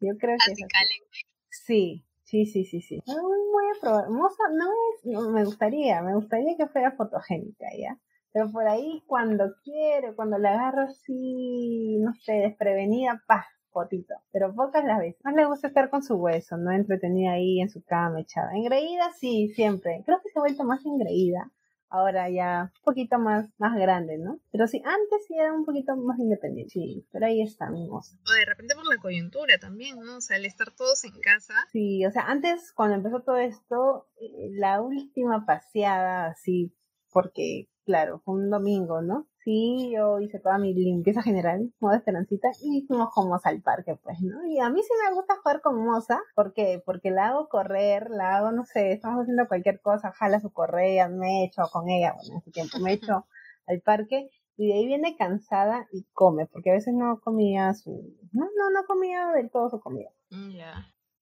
Speaker 1: Yo creo que sí. Sí, sí, sí, sí. Muy, muy a Moza no es, no, me gustaría, me gustaría que fuera fotogénica, ¿ya? Pero por ahí cuando quiere, cuando la agarro así, no sé, desprevenida, pa, fotito, pero pocas las veces. Más le gusta estar con su hueso, no entretenida ahí en su cama echada. Engreída sí, siempre. Creo que se ha vuelto más engreída. Ahora ya un poquito más, más grande, ¿no? Pero sí, antes sí era un poquito más independiente. Sí, pero ahí está, mi
Speaker 2: O de repente por la coyuntura también, ¿no? O sea, el estar todos en casa.
Speaker 1: Sí, o sea, antes cuando empezó todo esto, eh, la última paseada así, porque claro, fue un domingo, ¿no? Sí, yo hice toda mi limpieza general, modo esperancita, y fuimos con Moza al parque, pues, ¿no? Y a mí sí me gusta jugar con Moza, ¿por qué? Porque la hago correr, la hago, no sé, estamos haciendo cualquier cosa, jala su correa, me echo con ella, bueno, en ese tiempo me echo al parque, y de ahí viene cansada y come, porque a veces no comía su, no, no, no comía del todo su comida.
Speaker 2: Mm.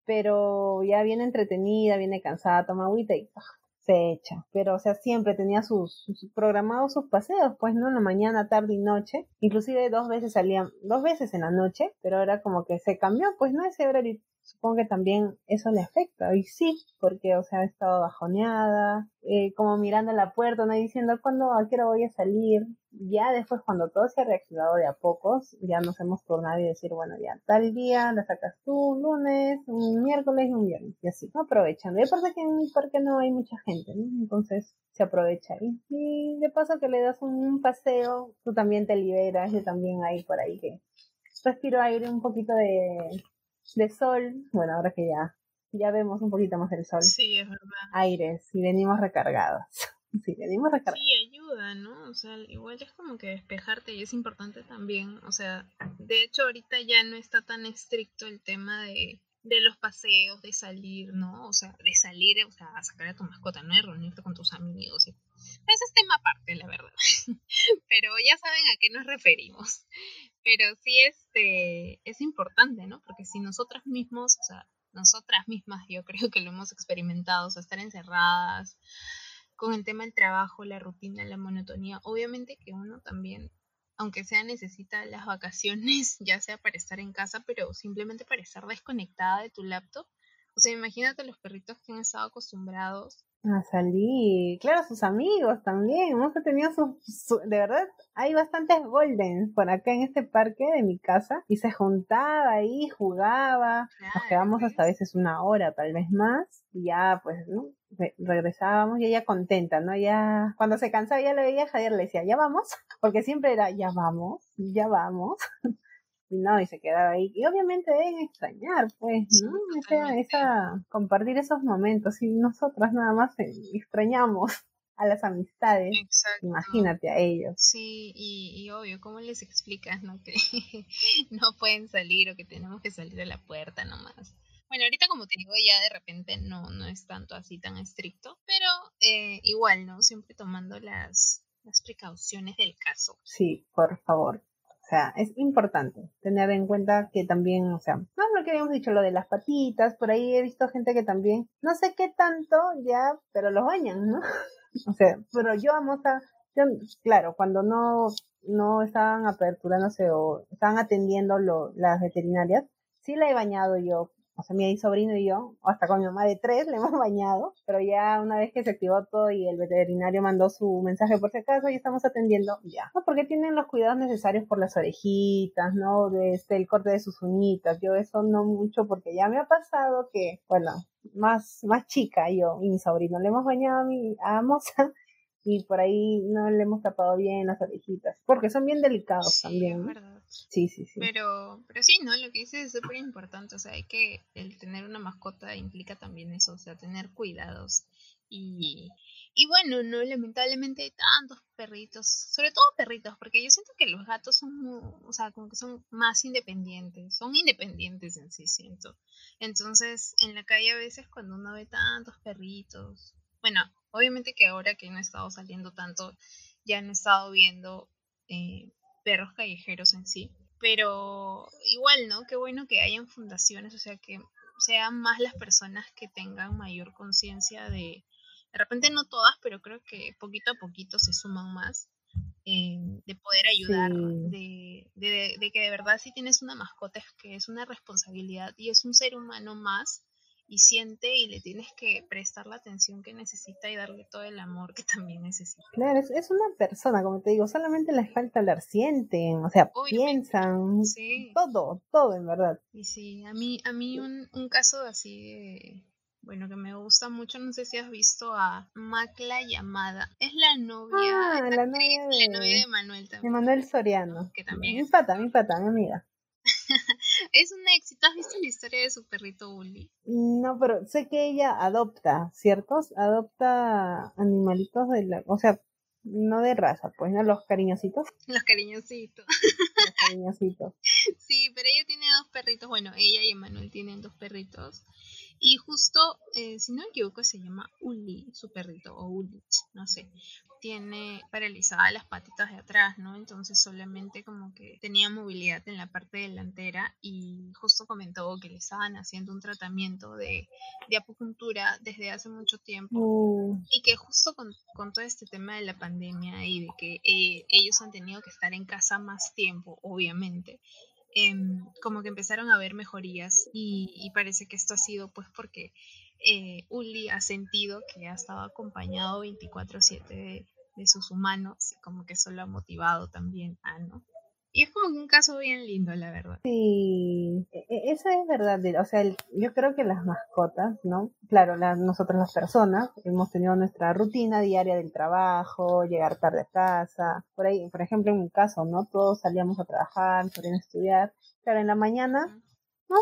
Speaker 1: Pero ya viene entretenida, viene cansada, toma agüita y se echa. Pero, o sea, siempre tenía sus, sus, programados sus paseos, pues, ¿no? En la mañana, tarde y noche. Inclusive dos veces salían, dos veces en la noche, pero era como que se cambió, pues, ¿no? Ese horario supongo que también eso le afecta. Y sí, porque, o sea, ha estado bajoneada, eh, como mirando la puerta, ¿no? diciendo, ¿cuándo, a qué hora voy a salir? Ya después, cuando todo se ha reactivado de a pocos, ya nos hemos tornado y decir, bueno, ya tal día la sacas tú, un lunes, un miércoles y un viernes, y así, aprovechando. Y aparte que en parque no hay mucha gente. Entonces se aprovecha. Y, y de paso que le das un paseo, tú también te liberas, yo también hay por ahí que respiro aire, un poquito de, de sol, bueno, ahora que ya, ya vemos un poquito más el sol.
Speaker 2: Sí, es verdad.
Speaker 1: Aires, y venimos recargados. *laughs* Sí, venimos recargados.
Speaker 2: Sí, ayuda, ¿no? O sea, igual es como que despejarte y es importante también. O sea, de hecho ahorita ya no está tan estricto el tema de, de los paseos, de salir, ¿no? O sea, de salir, o sea, a sacar a tu mascota, ¿no? De reunirte con tus amigos. Ese es tema aparte, la verdad. *laughs* Pero ya saben a qué nos referimos. Pero sí este, es importante, ¿no? Porque si nosotras mismos, o sea, nosotras mismas yo creo que lo hemos experimentado, o sea, estar encerradas con el tema del trabajo, la rutina, la monotonía, obviamente que uno también, aunque sea necesita las vacaciones, *laughs* ya sea para estar en casa, pero simplemente para estar desconectada de tu laptop. O sea, imagínate los perritos que han estado acostumbrados
Speaker 1: a salir, claro, sus amigos también. Hemos tenido sus, de verdad, hay bastantes golden por acá en este parque de mi casa y se juntaba ahí, jugaba, nos quedamos hasta a veces una hora, tal vez más, y ya pues, ¿no? regresábamos y ella contenta, ¿no? Ya cuando se cansaba ya le veía Javier le decía, ya vamos, *laughs* porque siempre era, ya vamos, ya vamos. Y no, y se quedaba ahí. Y obviamente deben extrañar, pues, ¿no? esa, esa, compartir esos momentos. Y nosotras nada más extrañamos a las amistades. Imagínate a ellos.
Speaker 2: Sí, y, y obvio, ¿cómo les explicas, no? Que *laughs* no pueden salir o que tenemos que salir a la puerta nomás. Bueno, ahorita como te digo, ya de repente no, no es tanto así tan estricto, pero eh, igual, ¿no? Siempre tomando las, las precauciones del caso.
Speaker 1: Sí, por favor. O sea, es importante tener en cuenta que también, o sea, no lo que habíamos dicho, lo de las patitas, por ahí he visto gente que también, no sé qué tanto ya, pero los bañan, ¿no? *laughs* o sea, pero yo amo yo, claro, cuando no, no estaban aperturándose o estaban atendiendo lo, las veterinarias, sí la he bañado yo o sea, mi sobrino y yo, hasta con mi mamá de tres, le hemos *laughs* bañado, pero ya una vez que se activó todo y el veterinario mandó su mensaje por si acaso, y estamos atendiendo, ya, ¿no? Porque tienen los cuidados necesarios por las orejitas, ¿no? Desde este, el corte de sus uñitas, yo eso no mucho porque ya me ha pasado que, bueno, más, más chica yo y mi sobrino le hemos bañado a, mi, a Moza y por ahí no le hemos tapado bien las orejitas, porque son bien delicados también.
Speaker 2: ¿verdad?
Speaker 1: Sí, sí, sí.
Speaker 2: Pero, pero sí, ¿no? Lo que dices es súper importante, o sea, hay que, el tener una mascota implica también eso, o sea, tener cuidados. Y, y bueno, no, lamentablemente hay tantos perritos, sobre todo perritos, porque yo siento que los gatos son, o sea, como que son más independientes, son independientes en sí, siento. Entonces, en la calle a veces cuando uno ve tantos perritos, bueno, obviamente que ahora que no he estado saliendo tanto, ya no he estado viendo eh, perros callejeros en sí, pero igual, ¿no? Qué bueno que hayan fundaciones, o sea, que sean más las personas que tengan mayor conciencia de, de repente no todas, pero creo que poquito a poquito se suman más eh, de poder ayudar, de, de, de, que de verdad si tienes una mascota es que es una responsabilidad y es un ser humano más y siente y le tienes que prestar la atención que necesita y darle todo el amor que *laughs* también necesita.
Speaker 1: Claro, es, una persona, como te digo, solamente les falta hablar, sienten, o sea, piensan, todo, todo en verdad.
Speaker 2: Y sí, a mí, a mí un, un caso así bueno, que me gusta mucho, no sé si has visto a Macla Llamada. Es la novia,
Speaker 1: ah, la, novia de,
Speaker 2: la novia de Manuel también.
Speaker 1: De Manuel Soriano.
Speaker 2: Que también
Speaker 1: mi pata, mi pata, mi amiga. *laughs*
Speaker 2: es un éxito. ¿Has visto la historia de su perrito Uli?
Speaker 1: No, pero sé que ella adopta, ¿cierto? Adopta animalitos de la, o sea, no de raza, pues, ¿no? Los cariñositos.
Speaker 2: Los cariñositos.
Speaker 1: Los cariñositos. *laughs*
Speaker 2: sí, pero ella tiene dos perritos. Bueno, ella y Emanuel tienen dos perritos. Y justo, eh, si no me equivoco, se llama Uli, su perrito, o Ulich, no sé. Tiene paralizadas las patitas de atrás, ¿no? Entonces solamente como que tenía movilidad en la parte delantera y justo comentó que le estaban haciendo un tratamiento de, de acupuntura desde hace mucho tiempo
Speaker 1: uh.
Speaker 2: y que justo con, con, todo este tema de la pandemia y de que eh, ellos han tenido que estar en casa más tiempo, obviamente, Em, como que empezaron a ver mejorías y, parece que esto ha sido pues porque eh, Uli ha sentido que ha estado acompañado 24/7 de, de, sus humanos, como que eso lo ha motivado también a, ¿no? Y es como un caso bien lindo, la verdad.
Speaker 1: Sí, e, e, eso es verdad. O sea, yo creo que las mascotas, ¿no? Claro, nosotros las personas hemos tenido nuestra rutina diaria del trabajo, llegar tarde a casa. Por ahí, por ejemplo, en mi caso, ¿no? Todos salíamos a trabajar, salían a estudiar. Claro, en la mañana, ¿no?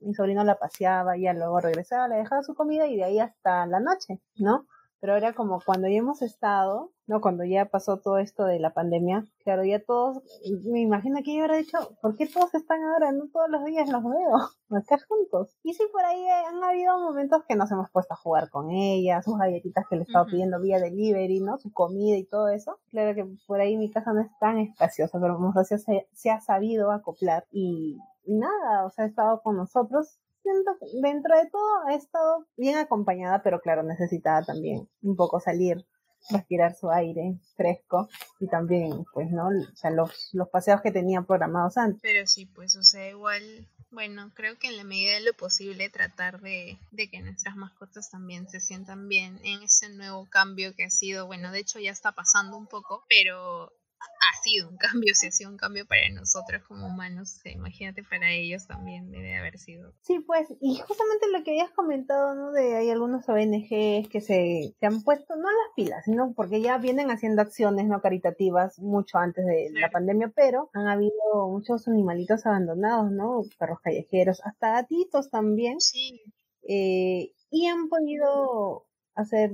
Speaker 1: mi sobrino la paseaba, ya luego regresaba, le dejaba su comida y de ahí hasta la noche, ¿no? Pero era como cuando ya hemos estado, ¿no? Cuando ya pasó todo esto de la pandemia, claro, ya todos, me imagino que yo hubiera dicho, ¿por qué todos están ahora? No todos los días los veo, *laughs* acá juntos. Y sí, por ahí han habido momentos que nos hemos puesto a jugar con ella, sus galletitas que le estaba pidiendo vía delivery, ¿no? Su comida y todo eso. Claro que por ahí mi casa no es tan espaciosa, pero se, se ha sabido acoplar y, y nada, o sea, ha estado con nosotros siento dentro de todo ha estado bien acompañada, pero claro, necesitaba también un poco salir, respirar su aire fresco y también, pues, ¿no? O sea, los, los paseos que tenía programados antes.
Speaker 2: Pero sí, pues, o sea, igual, bueno, creo que en la medida de lo posible tratar de, de que nuestras mascotas también se sientan bien en ese nuevo cambio que ha sido, bueno, de hecho ya está pasando un poco, pero ha sido un cambio, si ha sido un cambio para nosotros como humanos, imagínate para ellos también debe haber sido.
Speaker 1: Sí, pues, y justamente lo que habías comentado, ¿no? De hay algunos ONGs que se, se han puesto, no las pilas, sino porque ya vienen haciendo acciones no caritativas mucho antes de la pandemia, pero han habido muchos animalitos abandonados, ¿no? Perros callejeros, hasta gatitos también.
Speaker 2: Sí.
Speaker 1: Eh, y han podido hacer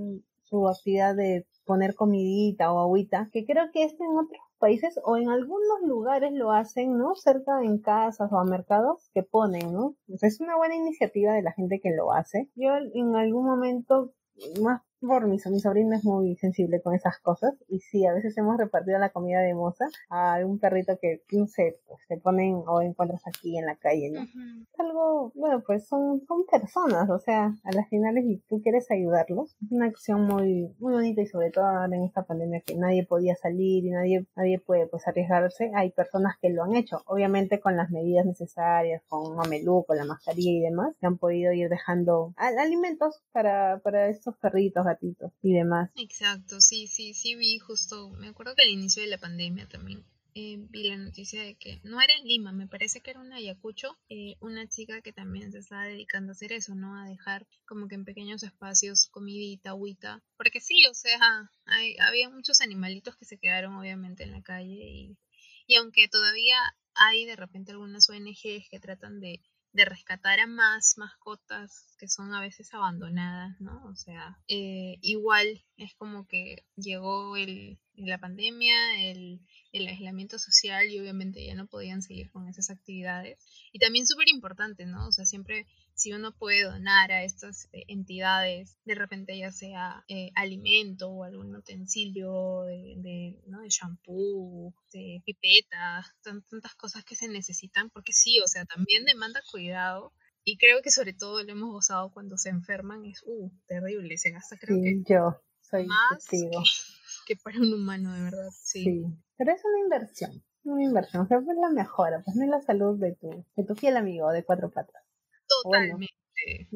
Speaker 1: su actividad de poner comidita o agüita, que creo que esto en otros países o en algunos lugares lo hacen, ¿no? Cerca en casas o a mercados que ponen, ¿no? es una buena iniciativa de la gente que lo hace. Yo en algún momento, más por mi, sobrino es muy sensible con esas cosas y sí, a veces hemos repartido la comida de moza a un perrito que, no sé, pues, se ponen o encuentras aquí en la calle, ¿no? Es algo, bueno, pues son, son personas, o sea, a las finales y tú quieres ayudarlos, es una acción muy, muy bonita y sobre todo ahora en esta pandemia que nadie podía salir y nadie, nadie puede pues arriesgarse, hay personas que lo han hecho, obviamente con las medidas necesarias, con mameluco, la mascarilla y demás, que han podido ir dejando alimentos para, para estos perritos, gatitos y demás.
Speaker 2: Exacto, sí, sí, sí vi justo, me acuerdo que al inicio de la pandemia también eh, vi la noticia de que no era en Lima, me parece que era en Ayacucho, eh, una chica que también se estaba dedicando a hacer eso, ¿no? A dejar como que en pequeños espacios comidita, agüita, porque sí, o sea, hay, había muchos animalitos que se quedaron obviamente en la calle y, y aunque todavía hay de repente algunas ONGs que tratan de de rescatar a más mascotas que son a veces abandonadas, ¿no? O sea, eh, igual es como que llegó el, la pandemia, el, el aislamiento social y obviamente ya no podían seguir con esas actividades. Y también súper importante, ¿no? O sea, siempre si uno puede donar a estas eh, entidades, de repente ya sea eh, alimento o algún utensilio de, de, ¿no? de shampoo, de pipetas, tantas cosas que se necesitan, porque sí, o sea, también demanda cuidado. Y creo que sobre todo lo hemos gozado cuando se enferman, es uh, terrible, se gasta creo que
Speaker 1: yo soy
Speaker 2: más que, para un humano, de verdad. Sí.
Speaker 1: sí. pero es una inversión, una inversión, o sea, es la mejora, pues no es la salud de tu, de tu fiel amigo de cuatro patas.
Speaker 2: Totalmente.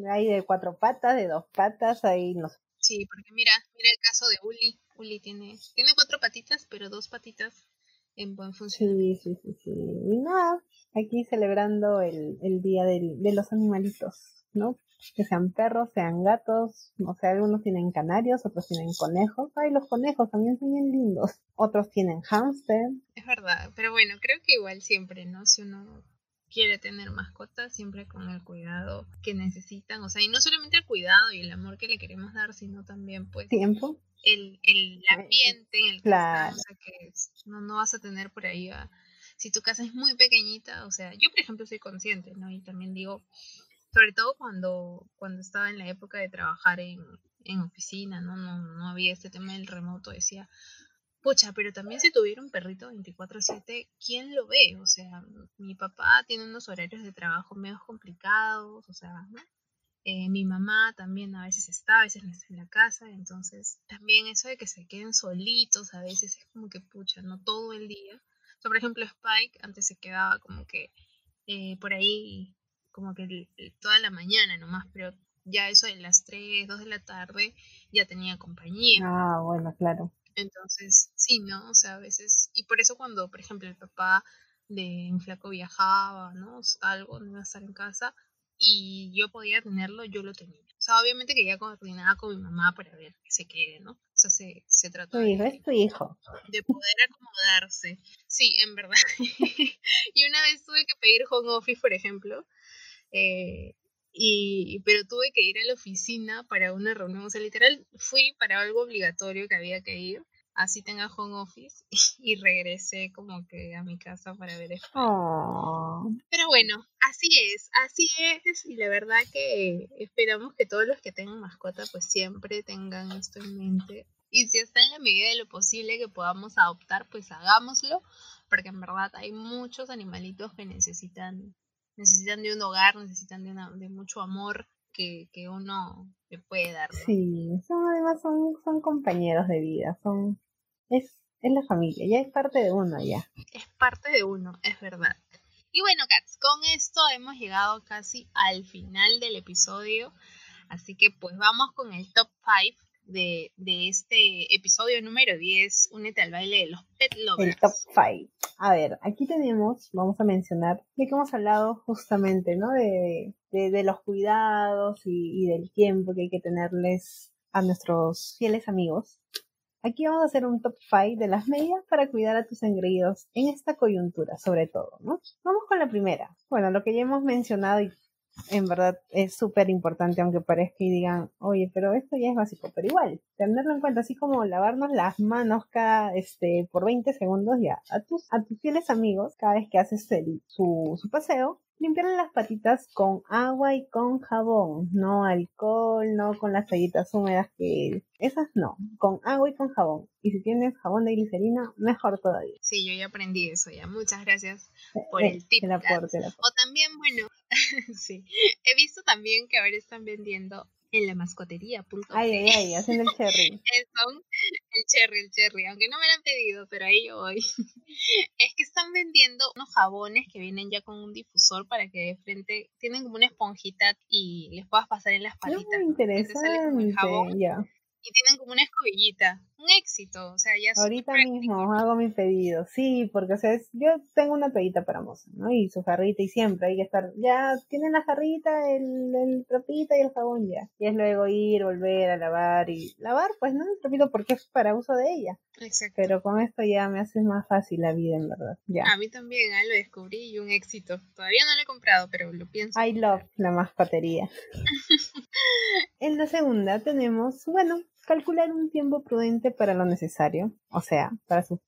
Speaker 1: hay de cuatro patas, de dos patas, ahí no sé.
Speaker 2: Sí, porque mira, mira el caso de Uli. Uli tiene, tiene cuatro patitas, pero dos patitas en buen funcionamiento.
Speaker 1: Sí, sí, sí, sí. Y nada, aquí celebrando el, el día del, de los animalitos, ¿no? Que sean perros, sean gatos, no sé, algunos tienen canarios, otros tienen conejos. Ay, los conejos también son bien lindos. Otros tienen hámster.
Speaker 2: Es verdad, pero bueno, creo que igual siempre, ¿no? Si uno quiere tener mascotas siempre con el cuidado que necesitan, o sea, y no solamente el cuidado y el amor que le queremos dar, sino también pues
Speaker 1: tiempo.
Speaker 2: El, el ambiente en el que claro. o sea, que no, no vas a tener por ahí a, si tu casa es muy pequeñita, o sea, yo por ejemplo soy consciente, ¿no? Y también digo, sobre todo cuando, cuando estaba en la época de trabajar en, en oficina, ¿no? ¿no? No había este tema del remoto, decía, Pucha, pero también si tuviera un perrito 24/7, ¿quién lo ve? O sea, mi papá tiene unos horarios de trabajo medio complicados, o sea. Eh, mi mamá también a veces está, a veces no está en la casa, entonces también eso de que se queden solitos a veces es como que pucha, no todo el día. O sea, por ejemplo, Spike antes se quedaba como que eh, por ahí, como que toda la mañana nomás, pero ya eso de las 3, 2 de la tarde ya tenía compañía.
Speaker 1: Ah, bueno, claro.
Speaker 2: Entonces, sí, ¿no? O sea, a veces, y por eso cuando, por ejemplo, el papá de un flaco viajaba, ¿no? Algo, no iba a estar en casa y yo podía tenerlo, yo lo tenía. O sea, obviamente que ya coordinaba con mi mamá para ver que se quede, ¿no? O sea, se, se trató
Speaker 1: tu hijo, es tu hijo.
Speaker 2: de poder acomodarse. Sí, en verdad. *laughs* y una vez tuve que pedir home office, por ejemplo, eh, y, pero tuve que ir a la oficina para una reunión, o sea, literal fui para algo obligatorio que había que ir, así tenga home office, *laughs* y regresé como que a mi casa para ver esto.
Speaker 1: Oh.
Speaker 2: Pero bueno, así es, así es, y la verdad que esperamos que todos los que tengan mascota pues siempre tengan esto en mente. Y si está en la medida de lo posible que podamos adoptar, pues hagámoslo, porque en verdad hay muchos animalitos que necesitan necesitan de un hogar, necesitan de, una, de mucho amor que, que uno le puede dar.
Speaker 1: Sí, son, además son, son compañeros de vida, son es, es la familia, ya es parte de uno ya.
Speaker 2: Es parte de uno, es verdad. Y bueno, Cats, con esto hemos llegado casi al final del episodio. Así que pues vamos con el top 5 de, de, este episodio número 10, Únete al baile de los pet lovers.
Speaker 1: El top 5. A ver, aquí tenemos, vamos a mencionar, de que hemos hablado justamente, ¿no? De, de, de los cuidados y, y, del tiempo que hay que tenerles a nuestros fieles amigos. Aquí vamos a hacer un top 5 de las medidas para cuidar a tus engreídos en esta coyuntura, sobre todo, ¿no? Vamos con la primera. Bueno, lo que ya hemos mencionado y en verdad es súper importante, aunque parezca y digan, oye, pero esto ya es básico, pero igual, tenerlo en cuenta, así como lavarnos las manos cada, este, por 20 segundos ya, a tus, a tus fieles amigos, cada vez que haces su, su paseo, limpiarle las patitas con agua y con jabón, no alcohol, no con las toallitas húmedas que esas no, con agua y con jabón. Y si tienes jabón de glicerina, mejor todavía.
Speaker 2: Sí, yo ya aprendí eso ya. Muchas gracias por el tip.
Speaker 1: El aporte, el aporte.
Speaker 2: O también, bueno, *laughs* sí, he visto también que ahora están vendiendo en la mascotería.
Speaker 1: Ay, ay, ay, hacen el cherry. *laughs*
Speaker 2: el cherry, el cherry, aunque no me lo han pedido, pero ahí yo voy. *laughs* es que están vendiendo unos jabones que vienen ya con un difusor para que de frente tienen como una esponjita y les puedas pasar en las palitas.
Speaker 1: Muy interesante.
Speaker 2: jabón, Y tienen como una escobillita. Un éxito. O sea, ya
Speaker 1: Ahorita mismo hago mi pedido, sí, porque o sea, yo tengo una toallita para moza, ¿no? Y su jarrita y siempre hay que estar, ya tienen la jarrita, el, el trapito y el jabón ya. Y es luego ir, volver a lavar y lavar, pues no el trapito porque es para uso de ella.
Speaker 2: Exacto.
Speaker 1: Pero con esto ya me hace más fácil la vida, en verdad. Ya.
Speaker 2: A mí también, ah, lo descubrí y un éxito. Todavía no lo he comprado, pero lo pienso.
Speaker 1: I love la mascotería. *laughs* en la segunda tenemos, bueno, calcular un tiempo prudente para lo necesario, o sea, para sus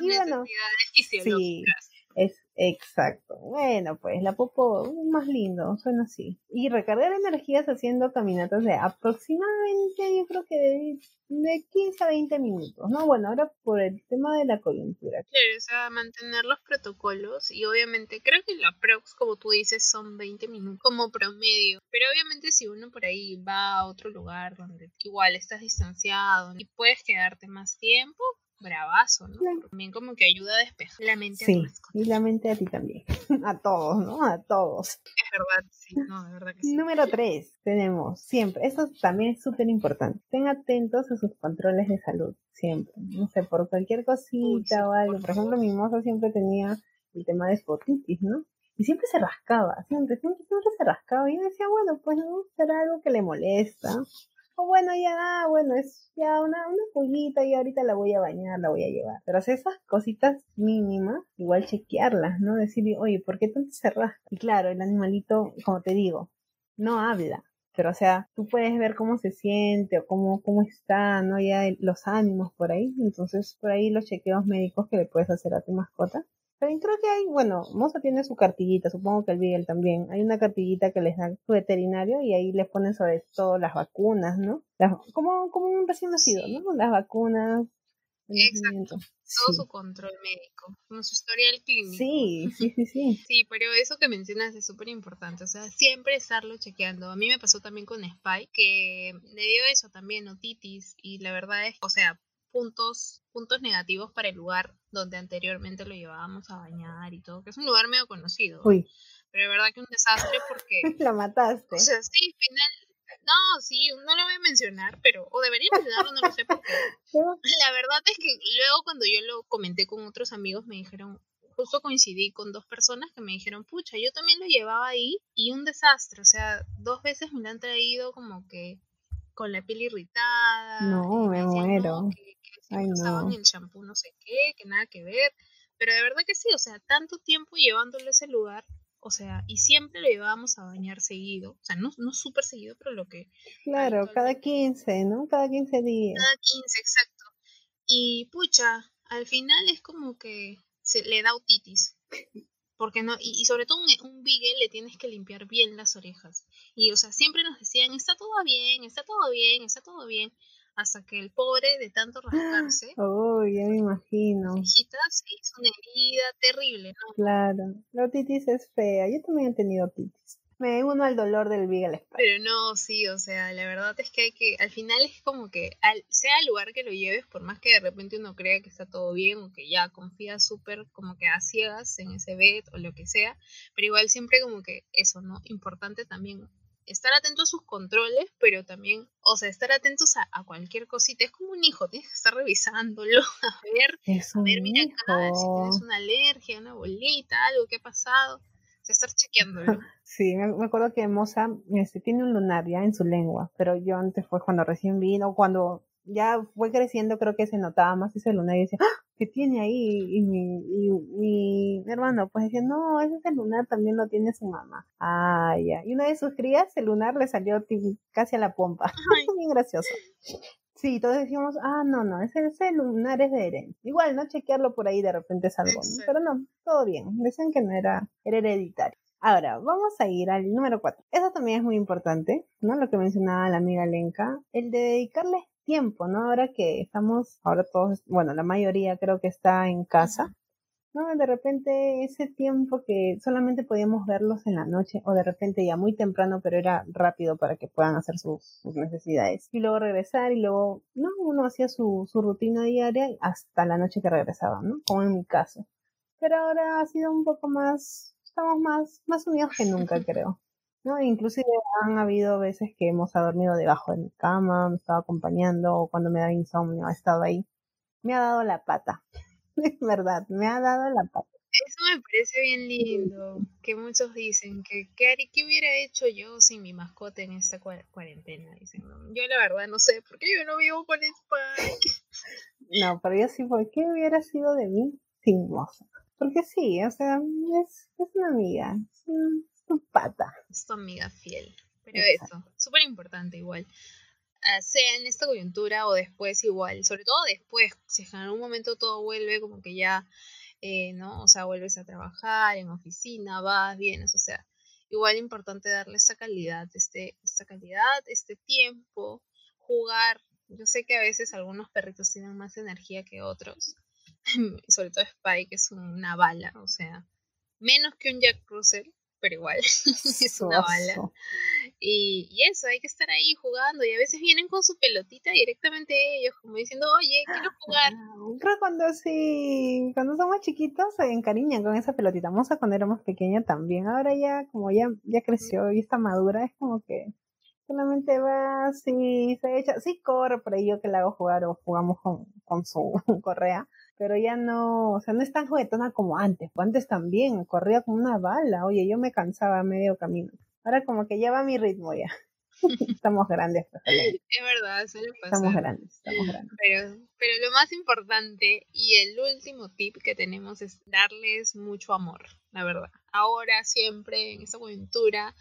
Speaker 2: necesidades fisiológicas.
Speaker 1: Sí, es exacto. Bueno, pues la popo más lindo, suena así. Y recargar energías haciendo caminatas de aproximadamente, yo creo que de, de 15 a 20 minutos, ¿no? Bueno, ahora por el tema de la coyuntura.
Speaker 2: Claro, o sea, mantener los protocolos y obviamente creo que la prox, como tú dices, son 20 minutos como promedio. Pero obviamente si uno por ahí va a otro lugar donde igual estás distanciado y puedes quedarte más tiempo, bravazo, ¿no? También como que ayuda a despejar la mente
Speaker 1: sí, y la mente a ti también. *laughs* a todos, ¿no? A todos.
Speaker 2: Es verdad, sí, no, de verdad que sí.
Speaker 1: Número tres, tenemos siempre, esto también es súper importante, estén atentos a sus controles de salud, siempre. No sé, por cualquier cosita o algo. Por ejemplo, mi moza siempre tenía el tema de espotitis, ¿no? Y siempre se rascaba, siempre, siempre, siempre se rascaba. Y yo decía, bueno, pues no, será algo que le molesta bueno, ya, ah, bueno, es ya una, una pollita y ahorita la voy a bañar, la voy a llevar. Pero esas cositas mínimas, igual chequearlas, ¿no? Decir, oye, ¿por qué tanto se rasca? Y claro, el animalito, como te digo, no habla. Pero, o sea, tú puedes ver cómo se siente o cómo, cómo está, ¿no? Ya los ánimos por ahí. Entonces, por ahí los chequeos médicos que le puedes hacer a tu mascota pero creo que hay, bueno, Moza tiene su cartillita, supongo que el Beagle también. Hay una cartillita que les da su veterinario y ahí les ponen sobre todo las vacunas, ¿no? como, como un recién nacido, ¿no? Las vacunas.
Speaker 2: Exacto. Todo su control médico, como su historial clínico.
Speaker 1: Sí, sí, sí, sí. *laughs*
Speaker 2: sí, pero eso que mencionas es súper importante, o sea, siempre estarlo chequeando. A mí me pasó también con Spy, que le dio eso también, otitis, y la verdad es, o sea, puntos, puntos negativos para el lugar donde anteriormente lo llevábamos a bañar y todo, que es un lugar medio conocido.
Speaker 1: Uy.
Speaker 2: Pero de verdad que un desastre porque... *laughs*
Speaker 1: lo mataste.
Speaker 2: O sea, sí, final... No, sí, no lo voy a mencionar, pero... O debería mencionarlo, no lo sé porque... *laughs* La verdad es que luego cuando yo lo comenté con otros amigos me dijeron... Justo coincidí con dos personas que me dijeron, pucha, yo también lo llevaba ahí y un desastre. O sea, dos veces me lo han traído como que con la piel irritada.
Speaker 1: No, me muero.
Speaker 2: Ay, usaban el champú no sé qué, que nada que ver. Pero de verdad que sí, o sea, tanto tiempo llevándolo a ese lugar, o sea, y siempre lo llevábamos a bañar seguido, o sea, no, no súper seguido, pero lo que...
Speaker 1: Claro, cada 15, ¿no? Cada 15 días.
Speaker 2: Cada 15, exacto. Y pucha, al final es como que se le da otitis. Porque no, y, sobre todo un, un beagle le tienes que limpiar bien las orejas. Y o sea, siempre nos decían, está todo bien, está todo bien, está todo bien hasta que el pobre de tanto *gasps* rascarse,
Speaker 1: oh, ya me imagino.
Speaker 2: se hizo una herida terrible, ¿no?
Speaker 1: Claro, la otitis es fea, yo también he tenido otitis. Me uno al dolor del Beagle
Speaker 2: Pero no, sí, o sea, la verdad es que hay que, al final es como que, al, sea el lugar que lo lleves, por más que de repente uno crea que está todo bien o que ya confía súper como que a ciegas en ese bed o lo que sea, pero igual siempre como que eso, ¿no? Importante también estar atento a sus controles, pero también, o sea, estar atentos a, cualquier cosita. Es como un hijo, tienes que estar revisándolo, *laughs* a ver, a ver, mira acá, si tienes una alergia, una bolita, algo que ha pasado. Estar chequeándolo. *laughs*
Speaker 1: Sí, me, acuerdo que Moza este, tiene un lunar ya en su lengua, pero yo antes fue cuando recién vino, cuando ya fue creciendo, creo que se notaba más ese lunar y decía, ¡Ah! ¿qué tiene ahí? Y mi, y, mi hermano pues decía, no, ese lunar también lo tiene su mamá. Ah, ya. Y una de sus crías, el lunar le salió casi a la pompa. *laughs* Bien gracioso. Sí, todos decíamos, ah, no, no, ese, ese lunar es de Eren. Igual, ¿no? Chequearlo por ahí de repente es algo, ¿no? Pero no, todo bien. Decían que no era, era hereditario. Ahora, vamos a ir al número 4. Eso también es muy importante, ¿no? Lo que mencionaba la amiga Lenka, el de dedicarle tiempo, ¿no? Ahora que estamos, ahora todos, bueno, la mayoría creo que está en casa, ¿no? De repente ese tiempo que solamente podíamos verlos en la noche o de repente ya muy temprano, pero era rápido para que puedan hacer sus, necesidades. Y luego regresar y luego, ¿no? Uno hacía su, su rutina diaria hasta la noche que regresaban, ¿no? Como en mi caso. Pero ahora ha sido un poco más, estamos más, más unidos que nunca, creo. No, inclusive han habido veces que hemos dormido debajo de mi cama, me estaba acompañando, o cuando me da insomnio ha estado ahí. Me ha dado la pata. Es *laughs* verdad, me ha dado la pata.
Speaker 2: Eso me parece bien lindo, que muchos dicen que ¿qué, qué hubiera hecho yo sin mi mascota en esta cuarentena? Dicen, yo la verdad no sé, porque yo no vivo con Spike.
Speaker 1: No, pero yo sí, ¿por qué hubiera sido de mí sin moza? Porque sí, o sea, es, es una amiga, es, tu pata.
Speaker 2: Es tu amiga fiel. Pero eso, súper importante igual. Ah, sea en esta coyuntura o después igual, sobre todo después, si en algún momento todo vuelve como que ya eh, ¿no? O sea, vuelves a trabajar en oficina, vas, vienes, o sea, igual importante darle esa calidad, este, esta calidad, este tiempo, jugar. Yo sé que a veces algunos perritos tienen más energía que otros, *laughs* sobre todo Spike es una bala, o sea, menos que un Jack Russell, pero igual *laughs* es una bala. Y, eso, hay que estar ahí jugando y a veces vienen con su pelotita directamente ellos, como diciendo, oye, quiero jugar.
Speaker 1: Creo cuando sí, cuando somos chiquitos se encariñan con esa pelotita. Moza cuando éramos pequeña también. Ahora ya, como ya, ya creció y está madura, es como que solamente va así, se echa, sí corre por ahí yo que la hago jugar o jugamos con, con su *laughs* correa pero ya no, o sea, no es tan juguetona como antes, pues antes también, corría como una bala, oye, yo me cansaba a medio camino. Ahora como que ya va mi ritmo ya. *laughs* estamos grandes. Pues,
Speaker 2: es verdad.
Speaker 1: Estamos grandes, estamos grandes.
Speaker 2: Pero, pero lo más importante y el último tip que tenemos es darles mucho amor, la verdad. Ahora, siempre, en esta coyuntura,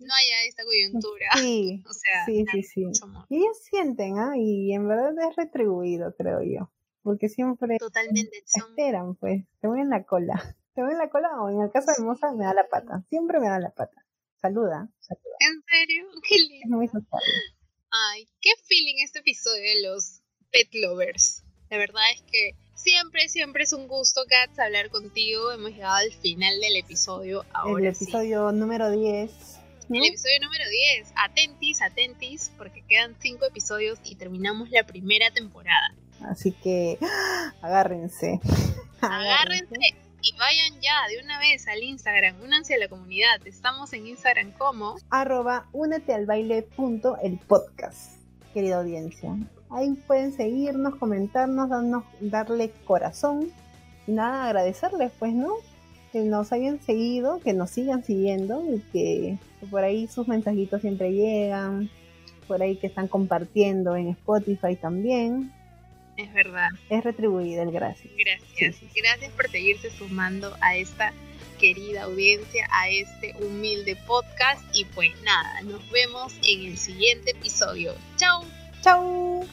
Speaker 2: no haya esta coyuntura.
Speaker 1: Sí, *laughs* o sea, sí, sí, sí. Mucho amor. Y ellos sienten, ¿ah? Y en verdad es retribuido, creo yo. Porque siempre
Speaker 2: Totalmente
Speaker 1: esperan, pues. Te voy en la cola. *laughs* Te voy en la cola o en el caso de Moza me da la pata. Siempre me da la pata. Saluda, saluda.
Speaker 2: ¿En serio? *laughs* Qué lindo.
Speaker 1: Es muy.
Speaker 2: Ay, qué feeling este episodio de los pet lovers. La verdad es que siempre, siempre es un gusto, Katz, hablar contigo. Hemos llegado al final del episodio. Ahora
Speaker 1: el episodio número 10.
Speaker 2: El episodio número 10. Atentis, atentis, porque quedan 5 episodios y terminamos la primera temporada.
Speaker 1: Así que agárrense. *laughs*
Speaker 2: Agárrense y vayan ya de una vez al Instagram, únanse a la comunidad. Estamos en Instagram como
Speaker 1: arroba únete al baile punto el podcast, querida audiencia. Ahí pueden seguirnos, comentarnos, darnos, darle corazón y nada, agradecerles pues, ¿no? Que nos hayan seguido, que nos sigan siguiendo y que, que por ahí sus mensajitos siempre llegan, por ahí que están compartiendo en Spotify también
Speaker 2: es verdad.
Speaker 1: Es retribuido el gracias.
Speaker 2: Gracias. Gracias por seguirse sumando a esta querida audiencia, a este humilde podcast. Y pues nada, nos vemos en el siguiente episodio. Chau.
Speaker 1: Chau.